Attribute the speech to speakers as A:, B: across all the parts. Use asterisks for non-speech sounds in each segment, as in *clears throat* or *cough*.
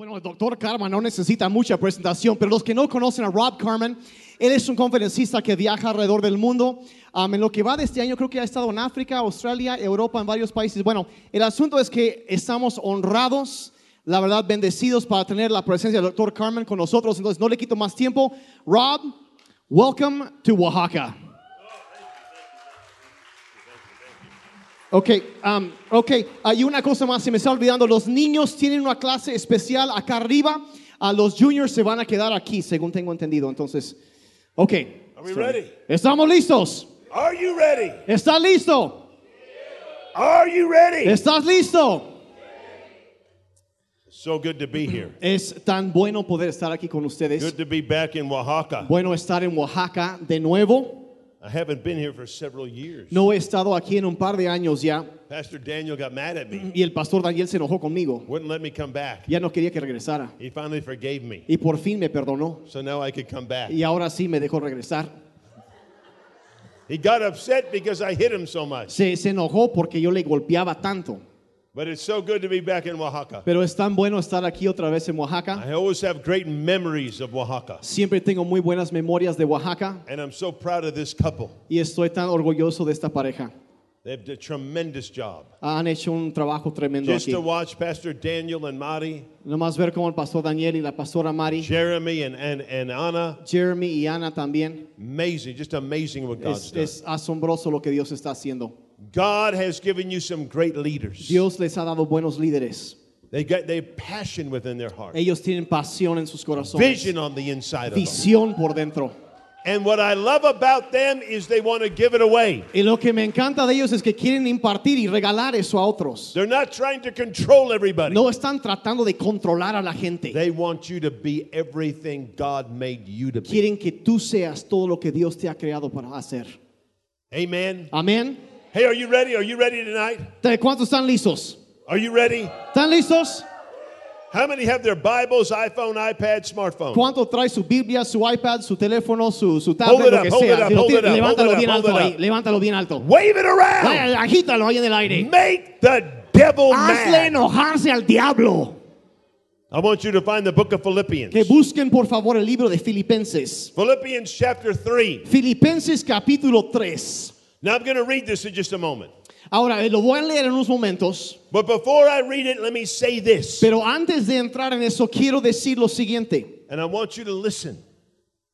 A: Bueno, el doctor Carman no necesita mucha presentación, pero los que no conocen a Rob Carman, él es un conferencista que viaja alrededor del mundo. Um, en lo que va de este año, creo que ha estado en África, Australia, Europa, en varios países. Bueno, el asunto es que estamos honrados, la verdad, bendecidos para tener la presencia del doctor Carman con nosotros. Entonces, no le quito más tiempo. Rob, welcome to Oaxaca. Ok, um, ok. Hay una cosa más, se me está olvidando. Los niños tienen una clase especial acá arriba. A los juniors se van a quedar aquí, según tengo entendido. Entonces, ok.
B: Are we ready?
A: Estamos listos.
B: Are you ready?
A: ¿Estás listo?
B: Are you ready?
A: ¿Estás listo?
B: So good to be here.
A: Es tan bueno poder estar aquí con ustedes.
B: Good to be back in Oaxaca.
A: Bueno estar en Oaxaca de nuevo.
B: I haven't been here for several years.
A: No he estado aquí en un par de años ya.
B: Pastor Daniel got mad at me.
A: Y el pastor Daniel se enojó conmigo.
B: Wouldn't let me come back.
A: Ya no quería que regresara.
B: He finally forgave me.
A: Y por fin me perdonó.
B: So now I could come back.
A: Y ahora sí me dejó regresar.
B: He got upset because I hit him so much.
A: Se, se enojó porque yo le golpeaba tanto.
B: But it's so good to be back in Oaxaca.
A: Pero es tan bueno estar aquí otra vez en Oaxaca.
B: I always have great memories of Oaxaca.
A: Siempre tengo muy buenas memorias de Oaxaca
B: And I'm so proud of this couple.
A: y estoy tan orgulloso de esta pareja.
B: They've done a tremendous job.
A: Han hecho un trabajo tremendo
B: Just
A: aquí.
B: to watch Pastor Daniel and Mari,
A: Nomás ver cómo el pastor Daniel y la pastora Mari,
B: Jeremy and, and, and Anna,
A: Jeremy y Ana también.
B: amazing, just amazing what God's
A: Es,
B: done.
A: es asombroso lo que Dios está haciendo.
B: God has given you some great leaders.
A: Dios les ha dado buenos líderes.
B: They got they passion within their heart,
A: Ellos tienen pasión en sus corazones,
B: vision on the inside of them.
A: visión por dentro.
B: And what I love about them is they want to give it away.
A: Y lo que me encanta de ellos es que quieren impartir y regalar eso a otros.
B: They're not trying to control everybody.
A: No están tratando de controlar a la gente.
B: They want you to be everything God made you to be.
A: Quieren que tú seas todo lo que Dios te ha creado para hacer.
B: Amen.
A: Amén.
B: Hey, are you ready? Are you ready tonight?
A: ¿Cuántos están listos?
B: Are you ready?
A: ¿Están listos?
B: How many have their Bibles, iPhone, iPad, smartphone?
A: ¿Cuánto trae su Biblia, su iPad, su teléfono, su, su
B: Hold
A: tablet,
B: it
A: lo
B: up,
A: que
B: hold
A: sea?
B: it up,
A: Si
B: it up,
A: levántalo bien
B: up,
A: alto ahí, levántalo bien alto.
B: Wave it around.
A: Agítalo ahí en el aire.
B: Make the devil
A: Hazle
B: mad.
A: enojarse al diablo.
B: I want you to find the book of Philippians.
A: Que busquen por favor el libro de Filipenses.
B: Philippians chapter 3.
A: Filipenses capítulo 3.
B: Now I'm going to read this in just a moment.
A: Ahora, eh, lo voy a leer en unos momentos,
B: But before I read it, let me say this.
A: pero antes de entrar en eso quiero decir lo siguiente.
B: And I want you to listen.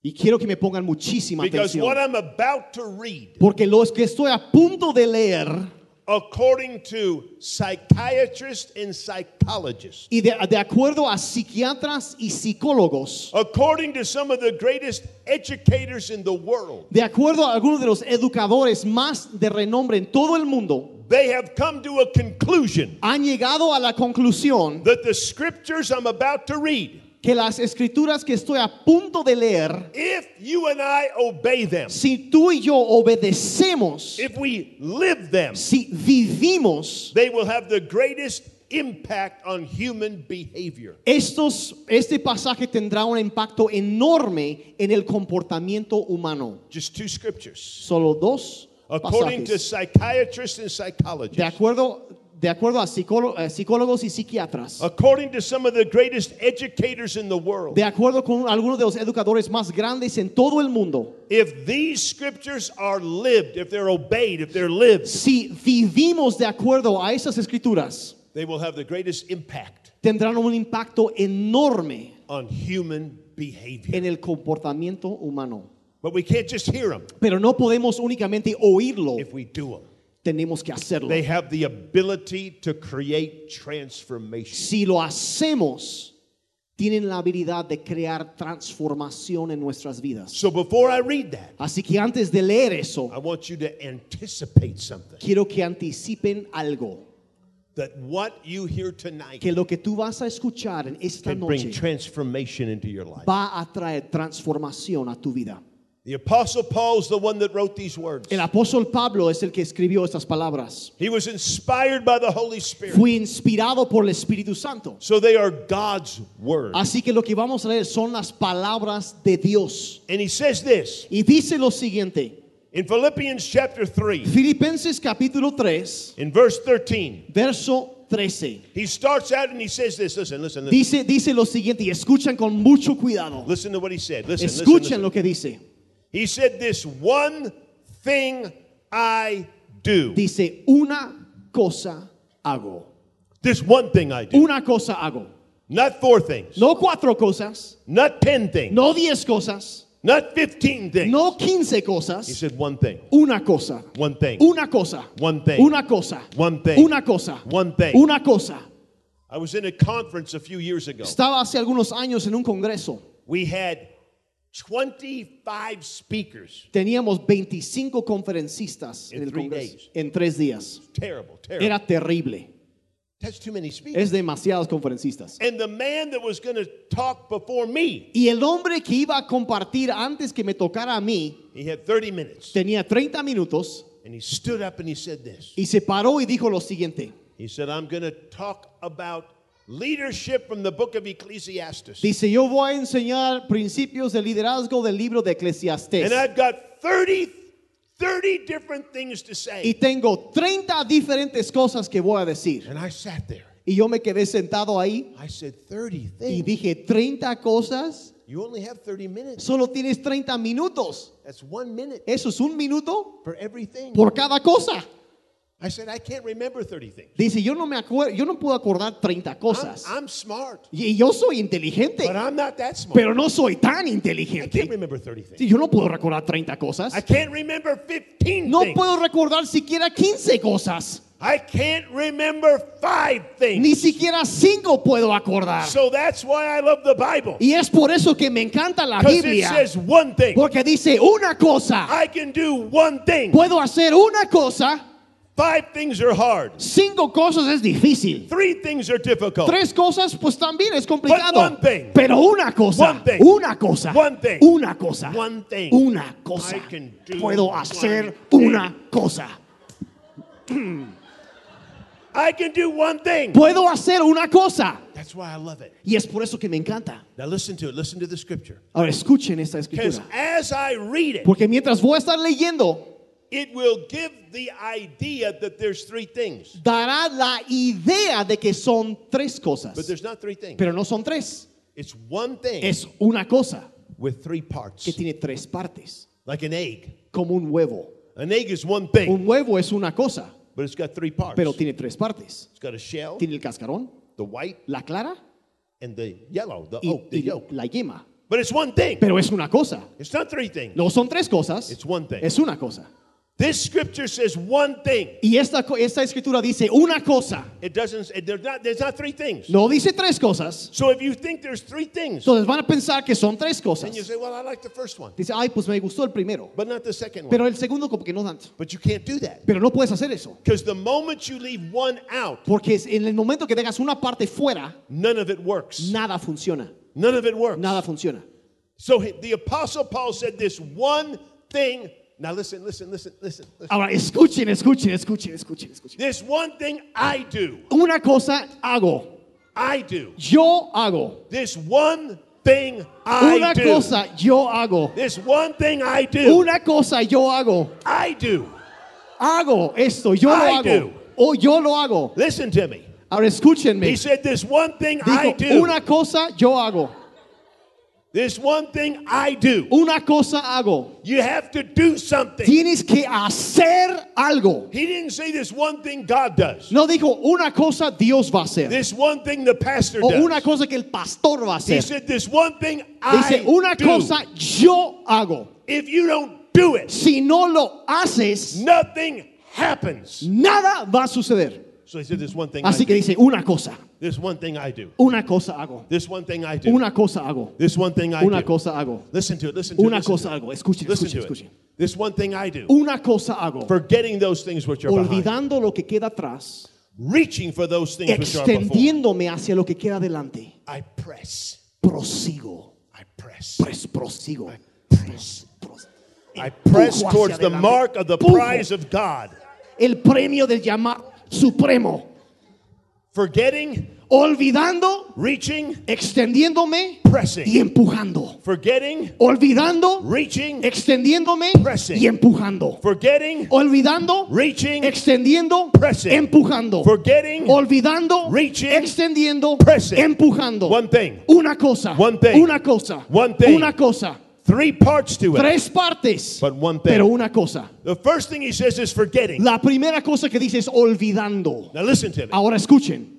A: Y quiero que me pongan muchísima
B: Because what. I'm about to read,
A: Porque lo que estoy a punto de leer
B: according to psychiatrists and psychologists,
A: y de, de acuerdo a psiquiatras y psicólogos,
B: according to some of the greatest educators in the world,
A: de acuerdo a algunos de los educadores más de renombre en todo el mundo,
B: they have come to a conclusion
A: han llegado a la conclusión
B: that the scriptures I'm about to read,
A: que las escrituras que estoy a punto de leer,
B: if you and I obey them,
A: si tú y yo obedecemos,
B: if we live them,
A: si vivimos,
B: they will have the greatest impact on human behavior.
A: estos, este pasaje tendrá un impacto enorme en el comportamiento humano.
B: Just two scriptures.
A: Solo dos
B: According to
A: pasajes.
B: psychiatrists and
A: De
B: psychologists,
A: acuerdo, de acuerdo a eh, psicólogos y psiquiatras,
B: according to some of the greatest educators in the world,
A: de acuerdo con algunos de los educadores más grandes en todo el mundo,
B: if these scriptures are lived, if they're obeyed, if they're lived,
A: si vivimos de acuerdo a esas escrituras,
B: they will have the greatest impact
A: tendrán un impacto enorme
B: on human behavior.
A: en el comportamiento humano.
B: But we can't just hear them
A: Pero no podemos únicamente oírlo,
B: if we do them.
A: Tenemos que hacerlo.
B: They have the ability to create transformation.
A: Si lo hacemos, tienen la habilidad de crear transformación en nuestras vidas.
B: So before I read that,
A: Así que antes de leer eso,
B: I want you to anticipate something.
A: quiero que anticipen algo.
B: That what you hear tonight
A: Que lo que tú vas a escuchar en esta
B: can bring
A: noche
B: transformation into your life.
A: va a traer transformación a tu vida.
B: The Apostle Paul's the one that wrote these words.
A: El apóstol Pablo es el que escribió estas palabras.
B: He was inspired by the Holy Spirit.
A: Fui inspirado por el Espíritu Santo.
B: So they are God's word.
A: Así que lo que vamos a leer son las palabras de Dios.
B: And he says this
A: Y dice lo siguiente,
B: in Philippians chapter 3,
A: Filipenses capítulo 3,
B: in verse 13.
A: verso 13.
B: He starts out and he says this. Listen, listen, listen.
A: Dice, dice lo siguiente y escuchan con mucho cuidado.
B: Listen to what he said. Listen, listen,
A: Escuchen
B: listen.
A: lo que dice.
B: He said, This one thing I do.
A: Dice, una cosa hago.
B: This one thing I do.
A: Una cosa hago.
B: Not four things.
A: No cuatro cosas,
B: Not ten things.
A: no diez cosas,
B: Not fifteen things.
A: no quince
B: He
A: cosas.
B: said one thing.
A: Una cosa.
B: One thing.
A: Una cosa.
B: One thing.
A: Una cosa.
B: One thing.
A: Una cosa.
B: One thing.
A: Una cosa.
B: I was in a conference a few years ago.
A: Estaba hace algunos años en un congreso.
B: We had 25 speakers.
A: Teníamos 25 conferencistas en el
B: three
A: congreso
B: days.
A: en tres días.
B: Terrible, terrible.
A: Era terrible.
B: That's too many speakers.
A: Es demasiados conferencistas.
B: And the man that was going to talk before me,
A: Y el hombre que iba a compartir antes que me tocara a mí
B: he had 30 minutes.
A: tenía 30 minutos
B: And he stood up and he said this.
A: y se paró y dijo lo siguiente.
B: He said, I'm going to talk about leadership from the book of Ecclesiastes.
A: Dice, yo voy a enseñar principios de liderazgo del libro de Eclesiastés.
B: And I've got 30, 30 different things to
A: Y
B: say.
A: tengo 30 diferentes cosas que voy a decir.
B: And I sat there.
A: Y yo me quedé sentado ahí
B: I said, 30
A: y
B: things.
A: dije, 30 cosas,
B: You only have 30 minutes.
A: solo tienes 30 minutos.
B: That's one minute
A: Eso es un minuto
B: for everything.
A: por cada cosa.
B: I said, I can't remember 30 things.
A: Dice, yo no me acuerdo, yo no puedo acordar 30
B: I'm,
A: cosas.
B: I'm smart,
A: Y yo soy inteligente,
B: but I'm not that smart.
A: pero no soy tan
B: I can't
A: inteligente.
B: remember 30 things.
A: Sí, yo no puedo recordar 30 cosas.
B: I can't remember 15
A: No
B: things.
A: puedo recordar siquiera 15 cosas.
B: I can't remember five things.
A: Ni siquiera 5 puedo acordar.
B: So that's why I love the Bible.
A: Y es por eso que me encanta la
B: Because it
A: Biblia.
B: says one thing.
A: Porque dice una cosa.
B: I can do one thing.
A: Puedo hacer una cosa.
B: Five things are hard.
A: Cinco cosas es difícil.
B: Three things are difficult.
A: Tres cosas, pues también es complicado.
B: But one thing.
A: Pero una cosa.
B: One thing.
A: Una cosa.
B: One thing.
A: Una cosa.
B: One thing.
A: Una cosa.
B: I can do
A: Puedo
B: one
A: hacer
B: thing.
A: una cosa. *clears throat*
B: I can do one thing.
A: Puedo hacer una cosa.
B: That's why I love it.
A: Y es por eso que me encanta.
B: Now listen to it. Listen to the scripture.
A: Ahora escuchen esta
B: Because
A: escritura.
B: as I read it,
A: Porque mientras voy a estar leyendo,
B: it will give the idea that there's three things.
A: dará la idea de que son tres cosas.
B: But there's not three things.
A: Pero no son tres.
B: It's one thing
A: Es una cosa
B: with three parts.
A: que tiene tres partes.
B: Like an egg.
A: Como un huevo.
B: An egg is one thing,
A: Un huevo es una cosa,
B: but it's got three parts.
A: pero tiene tres partes.
B: It's got a shell,
A: Tiene el cascarón,
B: the white,
A: la clara
B: and the yellow, the,
A: y,
B: oh, the yolk.
A: la yema.
B: But it's one thing.
A: Pero es una cosa.
B: It's not three things.
A: No son tres cosas.
B: It's one thing.
A: Es una cosa.
B: This scripture says one thing.
A: Y esta, escritura dice una cosa.
B: It doesn't. There's not. There's not three things.
A: No dice tres cosas.
B: So if you think there's three things,
A: Entonces van a pensar que son tres cosas.
B: and you say, "Well, I like the first one,
A: Dice, ay, pues me gustó el primero.
B: but not the second one."
A: Pero el segundo como que no tanto.
B: But you can't do that
A: Pero no puedes hacer eso.
B: because the moment you leave one out,
A: Porque en el momento que dejas una parte fuera,
B: none of it works.
A: nada funciona.
B: None of it works.
A: Nada funciona.
B: So he- the apostle Paul said this one thing. Now listen, listen, listen, listen. listen.
A: Ahora, escuchen, escuchen, escuchen, escuchen, escuchen.
B: This one thing I do.
A: Una cosa hago.
B: I do.
A: Yo hago.
B: This one thing I
A: Una
B: do.
A: cosa yo hago.
B: This one thing I do.
A: Una cosa yo hago.
B: I do.
A: Hago esto, yo
B: I
A: lo hago.
B: do.
A: O yo lo hago.
B: Listen to me.
A: Ahora escúchenme.
B: He said, This one thing I do.
A: una cosa yo hago.
B: This one thing I do.
A: Una cosa hago.
B: You have to do something.
A: Tienes que hacer algo.
B: He didn't say this one thing God does.
A: No dijo una cosa Dios va a hacer.
B: This one thing the pastor
A: O
B: does.
A: una cosa que el pastor va a
B: He
A: hacer.
B: said, This one thing I
A: Dice, una
B: do.
A: cosa yo hago.
B: If you don't do it,
A: Si no lo haces,
B: nothing happens.
A: nada va a suceder.
B: So he said, This one thing I
A: Así
B: do.
A: que dice, una cosa.
B: This one thing I do.
A: Una cosa hago.
B: This one thing I do.
A: Una cosa hago.
B: This one thing I do.
A: Una
B: do.
A: cosa hago.
B: Listen to it. Listen to it.
A: Una
B: listen
A: cosa
B: to it.
A: hago. Escuchen,
B: Listen
A: escuchen,
B: to it.
A: escuchen.
B: This one thing I do.
A: Una cosa hago.
B: Forgetting those things which are behind.
A: Olvidando lo que queda atrás.
B: Reaching for those things which are before.
A: Extendiéndome hacia lo que queda adelante.
B: I press.
A: Prosigo.
B: I press.
A: Pres, prosigo.
B: Press.
A: Pros-
B: I press
A: Empujo hacia
B: towards the
A: adelante.
B: mark of the
A: Empujo.
B: prize of God.
A: El premio del llamado supremo.
B: Forgetting
A: olvidando,
B: reaching,
A: extendiéndome
B: pressing,
A: y empujando.
B: forgetting,
A: Olvidando,
B: reaching,
A: extendiéndome
B: Pressing.
A: y empujando.
B: forgetting,
A: Olvidando,
B: reaching,
A: extendiendo,
B: Pressing.
A: empujando.
B: forgetting
A: Olvidando,
B: Reaching.
A: extendiendo,
B: Pressing.
A: empujando.
B: one thing.
A: Una cosa,
B: One thing.
A: una cosa,
B: One thing.
A: una cosa.
B: Three parts to it.
A: Tres partes,
B: But one thing.
A: pero una cosa.
B: The first thing he says is forgetting.
A: La primera cosa que dice es olvidando.
B: Now listen to me.
A: Ahora escuchen.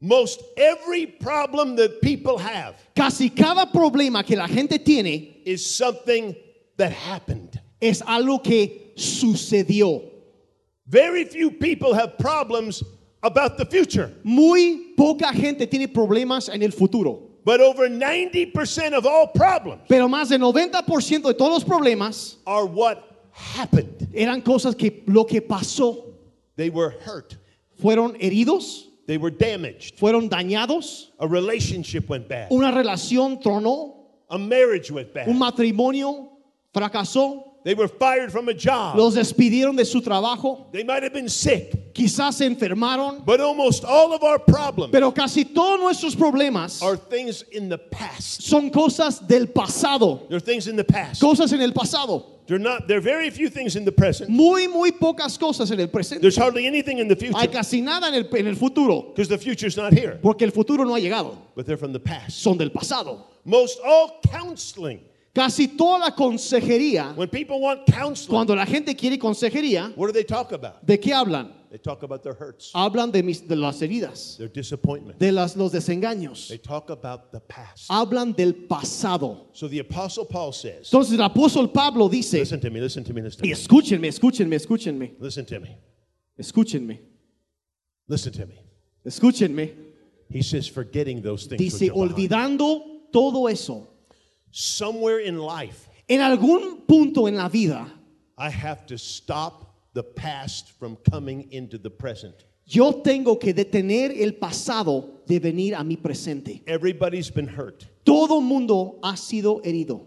B: Most every problem that people have
A: Casi cada problema que la gente tiene
B: is something that happened.
A: es algo que sucedió.
B: Very few people have problems about the future.
A: Muy poca gente tiene problemas en el futuro.
B: But over 90% of all problems
A: Pero más del 90% de todos los problemas
B: are what happened.
A: eran cosas que lo que pasó.
B: They were hurt.
A: Fueron heridos,
B: They were damaged.
A: fueron dañados,
B: A relationship went bad.
A: una relación tronó,
B: A marriage went
A: un
B: bad.
A: matrimonio fracasó,
B: They were fired from a job.
A: los despidieron de su trabajo,
B: They might have been sick.
A: quizás se enfermaron,
B: But almost all of our problems
A: pero casi todos nuestros problemas
B: are things in the past.
A: son cosas del pasado,
B: They're things in the past.
A: cosas en el pasado.
B: They're not. There are very few things in the present.
A: Muy, muy pocas cosas en el presente.
B: There's hardly anything in the future.
A: Hay casi nada en el, en el futuro,
B: because the future's not here.
A: porque el futuro no ha llegado,
B: But they're from the past.
A: son del pasado.
B: Most all counseling.
A: Casi toda la consejería,
B: When people want counseling,
A: cuando la gente quiere consejería,
B: what do they talk about?
A: ¿de qué hablan?
B: They talk about their hurts,
A: Hablan de, mis- de las heridas,
B: their disappointment.
A: de las, los desengaños.
B: They talk about the past.
A: Hablan del pasado.
B: So the apostle Paul says,
A: Entonces el apóstol Pablo dice,
B: listen to me, listen to me, listen to
A: y
B: me.
A: escúchenme, escúchenme, escúchenme,
B: Listen to me.
A: escúchenme,
B: Listen to me.
A: escúchenme.
B: He says, forgetting those things. which
A: Dice,
B: are behind.
A: olvidando todo eso.
B: Somewhere in life,
A: En algún punto en la vida,
B: I have to stop the past from coming into the present.
A: yo tengo que detener el pasado de venir a mi presente.
B: Everybody's been hurt.
A: Todo mundo ha sido herido.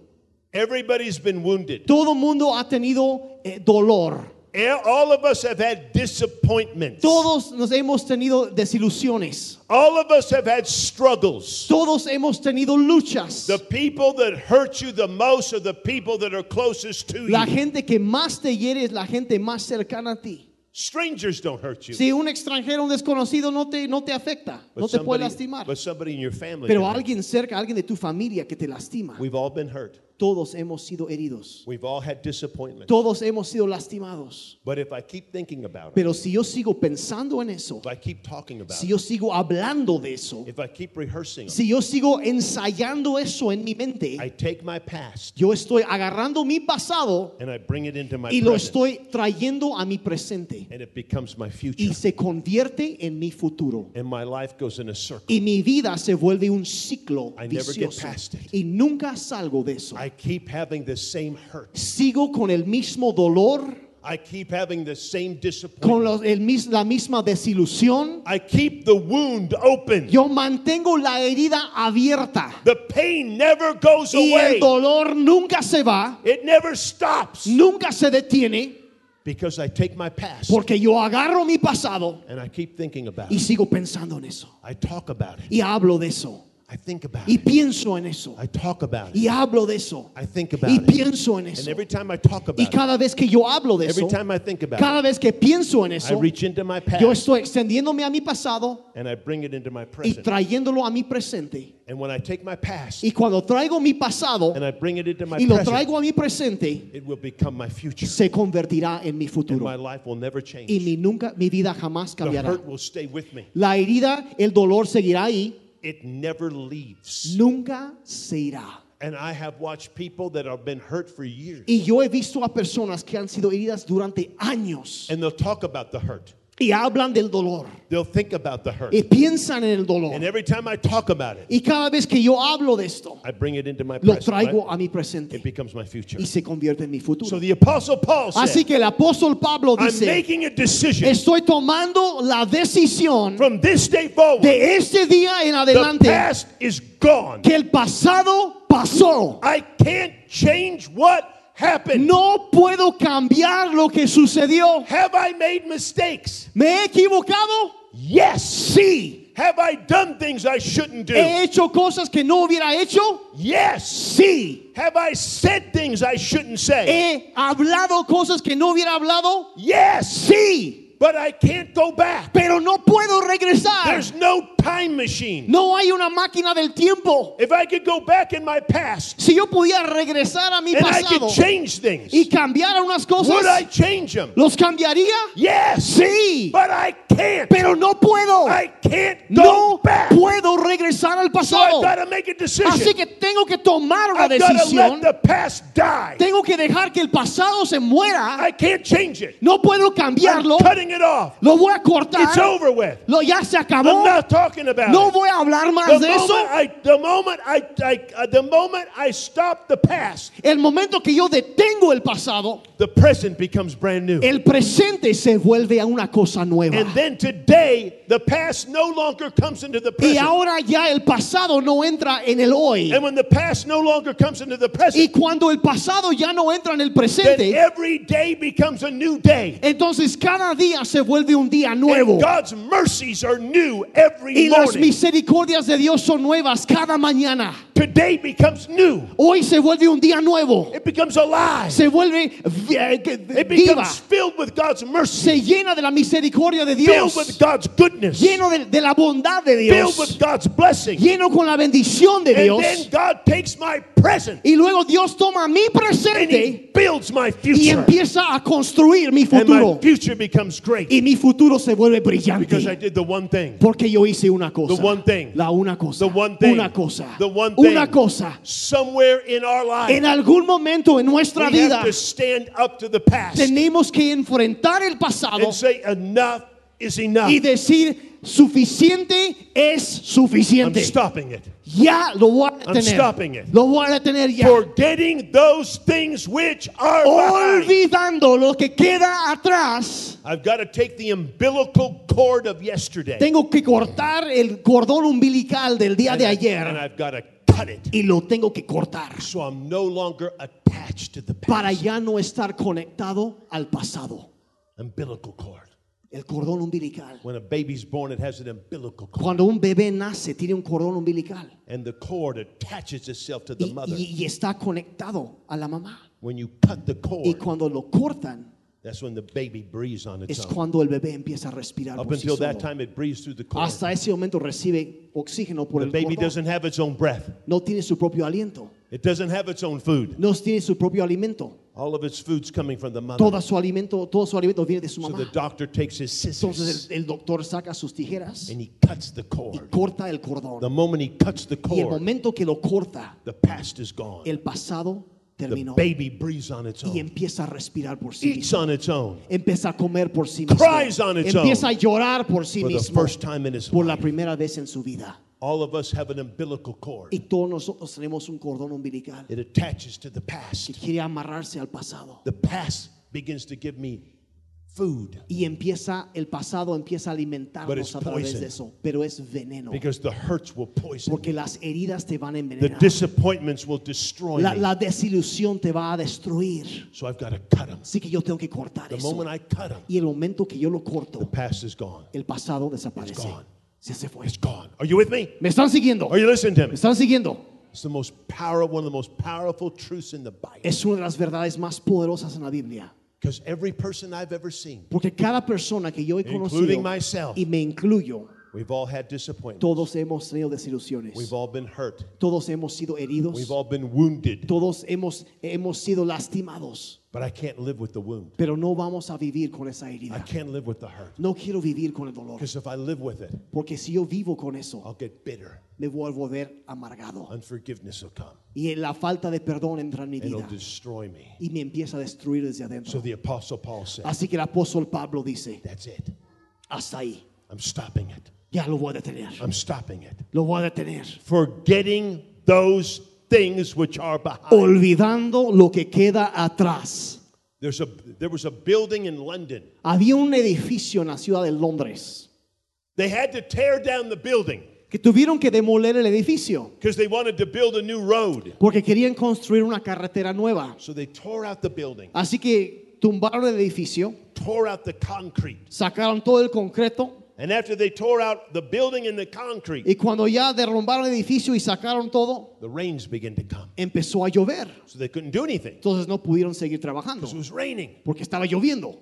B: Everybody's been wounded.
A: Todo mundo ha tenido eh, dolor.
B: Eh, All of us have had disappointments.
A: Todos nos hemos tenido desilusiones.
B: All of us have had struggles.
A: Todos hemos tenido luchas.
B: The people that hurt you the most are the people that are closest to you.
A: La gente que más te hiere es la gente más cercana a ti.
B: Strangers don't hurt you.
A: Si un extranjero, un desconocido no te, no te afecta,
B: but
A: no te puede
B: somebody-
A: lastimar.
B: But somebody in your family.
A: Pero
B: hurt
A: alguien cerca, alguien de tu familia que te lastima.
B: We've all been hurt.
A: Todos hemos sido heridos.
B: We've all had disappointments.
A: Todos hemos sido lastimados.
B: But if I keep thinking about it,
A: Pero si yo sigo pensando en eso,
B: if I keep talking about
A: si yo sigo hablando de eso,
B: if I keep rehearsing
A: si yo sigo ensayando eso en mi mente,
B: I take my past
A: yo estoy agarrando mi pasado
B: and I bring it into my
A: y lo
B: present.
A: estoy trayendo a mi presente
B: And it becomes my future.
A: y se convierte en mi futuro.
B: And my life goes in a circle.
A: Y mi vida se vuelve un ciclo
B: I never get
A: vicioso.
B: past it.
A: Y nunca salgo de eso.
B: I keep having the same hurt.
A: Sigo con el mismo dolor,
B: I keep having the same
A: con
B: disappointment.
A: los- el la misma desilusión.
B: I keep the wound open.
A: Yo mantengo la herida abierta.
B: The pain never goes
A: Y
B: away.
A: el dolor nunca se va,
B: It never stops
A: nunca se detiene,
B: because I take my past
A: porque yo agarro mi pasado
B: and I keep thinking about
A: y
B: it.
A: sigo pensando en eso.
B: I talk about it.
A: Y hablo de eso.
B: I think about
A: Y
B: it.
A: pienso en eso.
B: I talk about it.
A: Y hablo de eso.
B: I think about
A: Y
B: it.
A: pienso en
B: And
A: eso.
B: every time I talk
A: Y
B: about it,
A: cada vez que yo hablo de
B: every
A: eso,
B: time I think about
A: cada
B: it,
A: vez que pienso en
B: I
A: eso,
B: reach into my
A: yo
B: past
A: estoy extendiéndome a mi pasado
B: and I bring it into my
A: y
B: present.
A: trayéndolo a mi presente.
B: And when I take my past
A: Y cuando traigo mi pasado
B: and I bring it into my
A: y lo traigo a mi presente,
B: it will become my future.
A: se convertirá en mi
B: And
A: futuro.
B: my life will never change.
A: Y mi, nunca, mi vida jamás
B: The
A: cambiará.
B: hurt will stay with me.
A: La herida, el dolor seguirá ahí,
B: It never leaves.
A: nunca se irá.
B: And I have watched people that have been hurt for years.
A: Y yo he visto a personas que han sido heridas durante años
B: And they'll talk about the hurt.
A: Y hablan del dolor
B: They'll think about the hurt.
A: y piensan en el dolor.
B: And every time I talk about it,
A: Y cada vez que yo hablo de esto,
B: I bring it into my
A: lo traigo
B: right?
A: a mi presente
B: It becomes my future.
A: y se convierte en mi
B: So
A: futuro.
B: the Apostle Paul
A: Así
B: said,
A: que el apóstol Pablo
B: I'm
A: dice,
B: making a decision
A: estoy tomando la decisión
B: from this day forward.
A: de este día en
B: The
A: adelante
B: past is gone.
A: que el pasado pasó.
B: I can't change what happened.
A: No puedo cambiar lo que sucedió.
B: Have I made mistakes?
A: ¿Me he equivocado?
B: Yes.
A: Sí.
B: Have I done things I shouldn't do?
A: ¿He hecho cosas que no hubiera hecho?
B: Yes.
A: Sí.
B: Have I said things I shouldn't say?
A: ¿He hablado cosas que no hubiera hablado?
B: Yes.
A: Sí.
B: But I can't go back.
A: Pero no puedo regresar.
B: There's no time machine.
A: No hay una máquina del tiempo.
B: If I could go back in my past
A: Si yo pudiera regresar a mi
B: and I could change things,
A: y cambiar unas cosas,
B: would I change them?
A: ¿los cambiaría?
B: Yes.
A: Sí.
B: But I can't.
A: Pero no puedo.
B: I can't go
A: No
B: back.
A: puedo regresar al
B: So I've
A: pasado.
B: got to make a decision.
A: Así que tengo que tomar una
B: I've got to
A: decisión.
B: let the past die.
A: Tengo que dejar que el pasado se muera.
B: I can't change it.
A: No puedo
B: I'm
A: cambiarlo.
B: cutting it off.
A: Lo voy a cortar.
B: It's over with.
A: Lo ya se
B: I'm
A: acabó.
B: not talking about
A: No voy a hablar más
B: The
A: de eso.
B: I, the moment I, I uh, the moment I stop the past,
A: El momento que yo detengo el pasado,
B: the present becomes brand new.
A: el presente se vuelve a una cosa nueva.
B: And then today, the past no longer comes into the
A: Y
B: present.
A: ahora ya el pasado no entra en el hoy.
B: And when the past no longer comes into the
A: Y
B: present,
A: cuando el pasado ya no entra en el
B: then every day becomes a new day.
A: entonces cada día se vuelve un día nuevo.
B: And God's mercies are new every
A: Y las misericordias de Dios son nuevas cada mañana.
B: Today becomes new.
A: Hoy se vuelve un día nuevo.
B: It becomes alive.
A: Se vuelve vi- eh,
B: It becomes filled with God's mercy,
A: Se llena de la misericordia de
B: filled
A: Dios.
B: with God's goodness,
A: Lleno de, de la bondad de
B: filled
A: Dios.
B: with God's blessing.
A: Lleno con la bendición de Dios.
B: And then God takes my present
A: Y luego Dios toma mi
B: and
A: presente
B: He builds my future.
A: y empieza a construir mi
B: And my
A: futuro.
B: future becomes great
A: Y mi futuro se vuelve
B: because I
A: brillante.
B: did the one thing.
A: Porque yo hice una cosa.
B: The one thing.
A: La una cosa.
B: The one thing.
A: Una cosa.
B: The one thing.
A: Una cosa.
B: Somewhere in our life,
A: En algún momento en nuestra vida
B: have to stand up to the past
A: tenemos que enfrentar el pasado
B: and say, enough is enough.
A: y decir suficiente es suficiente.
B: stopping it.
A: Ya lo voy a detener.
B: stopping it.
A: Lo voy a detener ya.
B: Forgetting those things which are.
A: Olvidando lo que queda atrás,
B: I've got to take the umbilical cord of yesterday
A: tengo que cortar el cordón umbilical del día
B: and,
A: de
B: and
A: ayer
B: I've got to cut it
A: y lo tengo que cortar
B: so I'm no longer attached to the past.
A: para ya no estar conectado al pasado.
B: Umbilical cord.
A: El cordón umbilical.
B: When a baby's born, it has an umbilical cord.
A: Cuando un bebé nace, tiene un cordón umbilical
B: And the cord attaches itself to the
A: y,
B: mother.
A: y- y está conectado a la mamá.
B: When you cut the cord, Y
A: cuando lo cortan,
B: that's when the baby breathes on its
A: es
B: own.
A: cuando el bebé empieza a respirar.
B: Up
A: por sí
B: until that
A: solo.
B: time, it breathes through the cord.
A: Hasta ese momento recibe oxígeno por
B: The
A: el
B: baby doesn't have its own breath.
A: No tiene su propio aliento.
B: It doesn't have its own food.
A: No tiene su propio alimento.
B: All of its food's coming from the mother.
A: Todo su alimento, todo su alimento viene de su
B: So
A: mamá.
B: the doctor takes his
A: Entonces
B: scissors
A: el, el doctor saca sus tijeras
B: and he cuts the
A: y
B: cord.
A: corta el cordón.
B: The moment he cuts the
A: Y el
B: cord,
A: momento que lo corta,
B: the past is gone.
A: el pasado
B: The baby breathes on its
A: y
B: own,
A: empieza a respirar por sí
B: eats
A: mismo.
B: on its own.
A: Empieza a comer por sí mismo.
B: Cries on its
A: Empieza
B: own.
A: a llorar por sí
B: For the first time in his
A: Por la
B: life,
A: primera vez en su vida.
B: all of us have an umbilical cord.
A: Y todos nosotros tenemos un cordón umbilical
B: It attaches to the
A: que
B: past.
A: quiere amarrarse al pasado.
B: The past begins to give me food
A: Y empieza, el pasado empieza a alimentarnos a través
B: poison.
A: de eso. Pero es veneno.
B: because the hurts will poison
A: Porque las heridas te van a
B: The
A: envenenar.
B: disappointments will destroy
A: La, desilusión te va a destruir.
B: So I've got to cut them.
A: Así que yo tengo que cortar
B: The
A: eso.
B: moment I cut them,
A: Y el momento que yo lo
B: the
A: corto,
B: past is gone.
A: el pasado desaparece.
B: It's gone.
A: Se se fue.
B: It's gone. Are you with me?
A: ¿Me están siguiendo?
B: Are you listening to
A: ¿Me
B: me?
A: están siguiendo?
B: It's the most powerful, one of the most powerful truths in the Bible.
A: Es una de las verdades más poderosas en la Biblia.
B: Because every person I've ever seen,
A: Porque cada persona que yo he conocido,
B: Including myself.
A: y me incluyo,
B: we've all had disappointments.
A: todos hemos tenido desilusiones.
B: We've all been hurt.
A: Todos hemos sido heridos.
B: We've all been wounded.
A: Todos hemos, hemos sido lastimados.
B: But I can't live with the wound.
A: Pero no vamos a vivir con esa herida.
B: I can't live with the hurt.
A: No quiero vivir con el dolor.
B: Because if I live with it,
A: Porque si yo vivo con eso,
B: I'll get bitter.
A: me voy a volver amargado.
B: Unforgiveness will come.
A: Y la falta de perdón entra en mi
B: And it'll destroy me.
A: Y me empieza a destruir desde adentro.
B: So the Apostle Paul said,
A: Así que el apóstol Pablo dice,
B: That's it.
A: hasta ahí.
B: I'm stopping it.
A: Ya lo voy a detener.
B: I'm stopping it.
A: Lo voy a detener.
B: Forgetting those things which are behind.
A: Olvidando lo que queda atrás.
B: There's a, there was a building in London.
A: Había un edificio en la ciudad de Londres
B: They had to tear down the building
A: que tuvieron que demoler el edificio
B: because they wanted to build a new road.
A: porque querían construir una carretera nueva.
B: So they tore out the building,
A: Así que tumbaron el edificio,
B: tore out the concrete,
A: sacaron todo el concreto
B: And after they tore out the building and the concrete,
A: Y cuando ya derrumbaron el edificio y sacaron todo,
B: the rains began to come.
A: empezó a llover.
B: So they couldn't do anything
A: Entonces no pudieron seguir trabajando
B: because it was raining
A: porque estaba lloviendo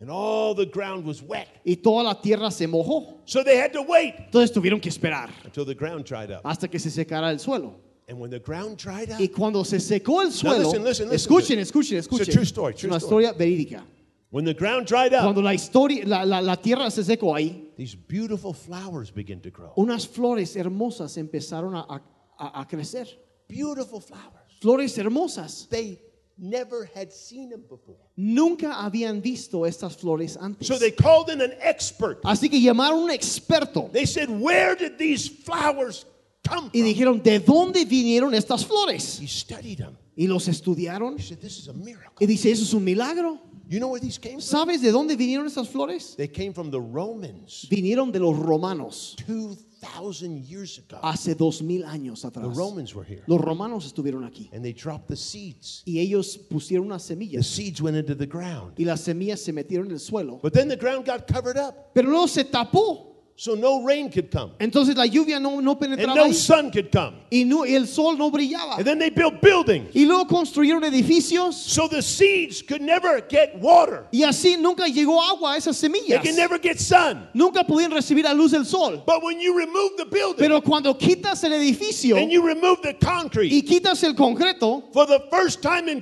B: and all the ground was wet.
A: y toda la tierra se mojó.
B: So they had to wait
A: Entonces tuvieron que esperar
B: until the ground dried up.
A: hasta que se secara el suelo.
B: And when the ground dried up,
A: Y cuando se secó el suelo,
B: listen, listen, listen
A: escuchen,
B: it.
A: escuchen,
B: It's a
A: escuchen.
B: true story,
A: Es
B: true
A: una
B: story.
A: historia verídica.
B: when the ground dried up,
A: Cuando la historia, la, la- la tierra se secó ahí,
B: these beautiful flowers begin to grow.
A: unas flores hermosas empezaron a, a- a crecer.
B: Beautiful flowers.
A: Flores hermosas.
B: They never had seen them before.
A: Nunca habían visto estas flores antes.
B: So they called in an expert.
A: Así que llamaron un experto
B: They said, Where did these flowers come
A: y dijeron, ¿de dónde vinieron estas flores?
B: He studied them.
A: Y los estudiaron
B: He said, This is a miracle.
A: y dice, ¿eso es un milagro?
B: You know where these came from?
A: ¿Sabes de dónde vinieron estas flores?
B: They came from the Romans
A: Vinieron de los romanos
B: 2,000 years ago.
A: hace dos mil años
B: The
A: atrás.
B: Romans were here.
A: Los romanos estuvieron aquí
B: And they dropped the seeds.
A: y ellos pusieron unas
B: The
A: semillas
B: seeds went into the ground.
A: y las semillas se metieron en el suelo.
B: But then the ground got covered up.
A: Pero luego se tapó.
B: So no rain could come.
A: Entonces la lluvia no, no penetraba.
B: And no
A: ahí
B: sun could come.
A: y, no- y el sol no brillaba.
B: And then they built buildings.
A: Y luego construyeron edificios
B: So the seeds could never get water.
A: y así nunca llegó agua a esas semillas.
B: They could never get sun.
A: Nunca pudieron recibir la luz del sol.
B: But when you remove the building
A: Pero cuando quitas el edificio
B: and you remove the concrete, y
A: quitas el concreto,
B: for the first time in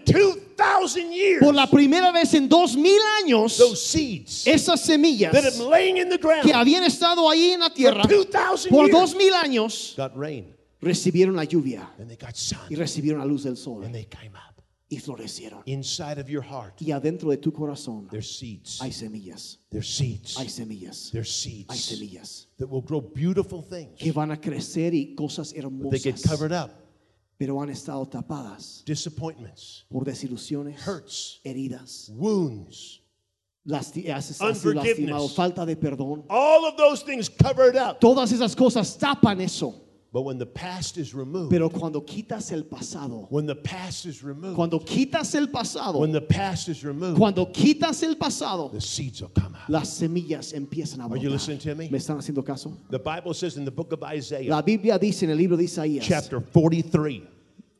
B: 2,000 years,
A: por la primera vez en dos mil años,
B: those seeds
A: esas semillas
B: that have been laying in the ground que
A: habían estado ahí en la
B: for
A: tierra
B: 2,000
A: por
B: years
A: dos mil años,
B: got rain.
A: recibieron la lluvia
B: And they got sun.
A: y recibieron la luz del sol
B: And they came up.
A: y florecieron.
B: Inside of your heart,
A: Y adentro de tu corazón
B: there's seeds.
A: hay semillas,
B: There's seeds.
A: hay semillas,
B: There's
A: hay
B: seeds
A: semillas
B: that will grow beautiful things.
A: que van a crecer y cosas
B: They
A: hermosas,
B: get covered up.
A: Pero han estado tapadas
B: Disappointments,
A: por desilusiones,
B: hurts,
A: heridas,
B: wounds.
A: lasti- lastimado, falta de perdón.
B: All of those things covered up.
A: Todas esas cosas tapan eso.
B: But when the past is removed,
A: Pero cuando quitas el pasado,
B: when the past is removed,
A: cuando quitas el pasado,
B: when the past is removed,
A: cuando quitas el pasado,
B: the seeds will come out.
A: las semillas empiezan a
B: Are you listening to me?
A: ¿Me están haciendo caso?
B: The Bible says in the book of Isaiah,
A: La Biblia dice en el libro de Isaías,
B: chapter 43,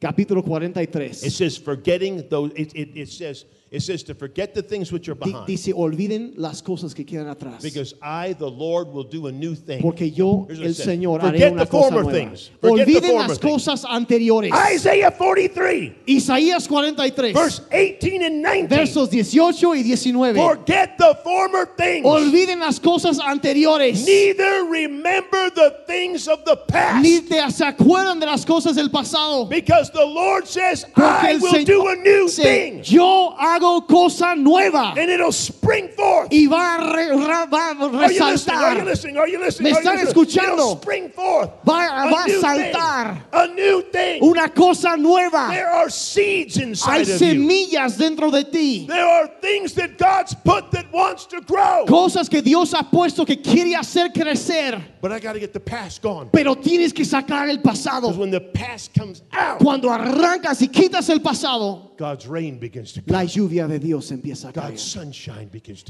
A: capítulo 43,
B: it says, forgetting those, it, it, it says, it says to forget the things which are
A: di-
B: behind.
A: dice, olviden las cosas que quedan atrás.
B: Because I, the Lord, will do a new thing.
A: Porque yo,
B: Here's
A: el. Señor, haré
B: Forget
A: una
B: the
A: cosa
B: former
A: nueva.
B: things. Forget the
A: Olviden
B: former
A: las cosas anteriores.
B: Isaiah 43,
A: Isaías 43,
B: verse 18 and 19.
A: versos 18 y 19.
B: Forget the former things.
A: Olviden las cosas anteriores.
B: Neither remember the things of the past.
A: Ni te se acuerdan de las cosas del pasado.
B: Because the Lord says,
A: Porque
B: I will
A: Señor
B: do a new
A: dice,
B: thing.
A: Yo hago cosa nueva
B: And it'll spring forth.
A: y va a, re- ra- va a
B: Are you listening? Are you
A: resaltar.
B: listening? Are you listening?
A: ¿Me están escuchando?
B: It'll spring forth.
A: Va, va a
B: new
A: saltar
B: thing. A new thing.
A: una cosa nueva.
B: There are seeds
A: Hay
B: inside of you.
A: semillas dentro de ti.
B: There are things that God's put that wants to grow.
A: Cosas que Dios ha puesto que quiere hacer crecer.
B: But I got to get the past gone.
A: Pero tienes que sacar el pasado.
B: when the past comes out,
A: Cuando arrancas y quitas el pasado,
B: God's rain begins to come.
A: la lluvia de Dios empieza a caer.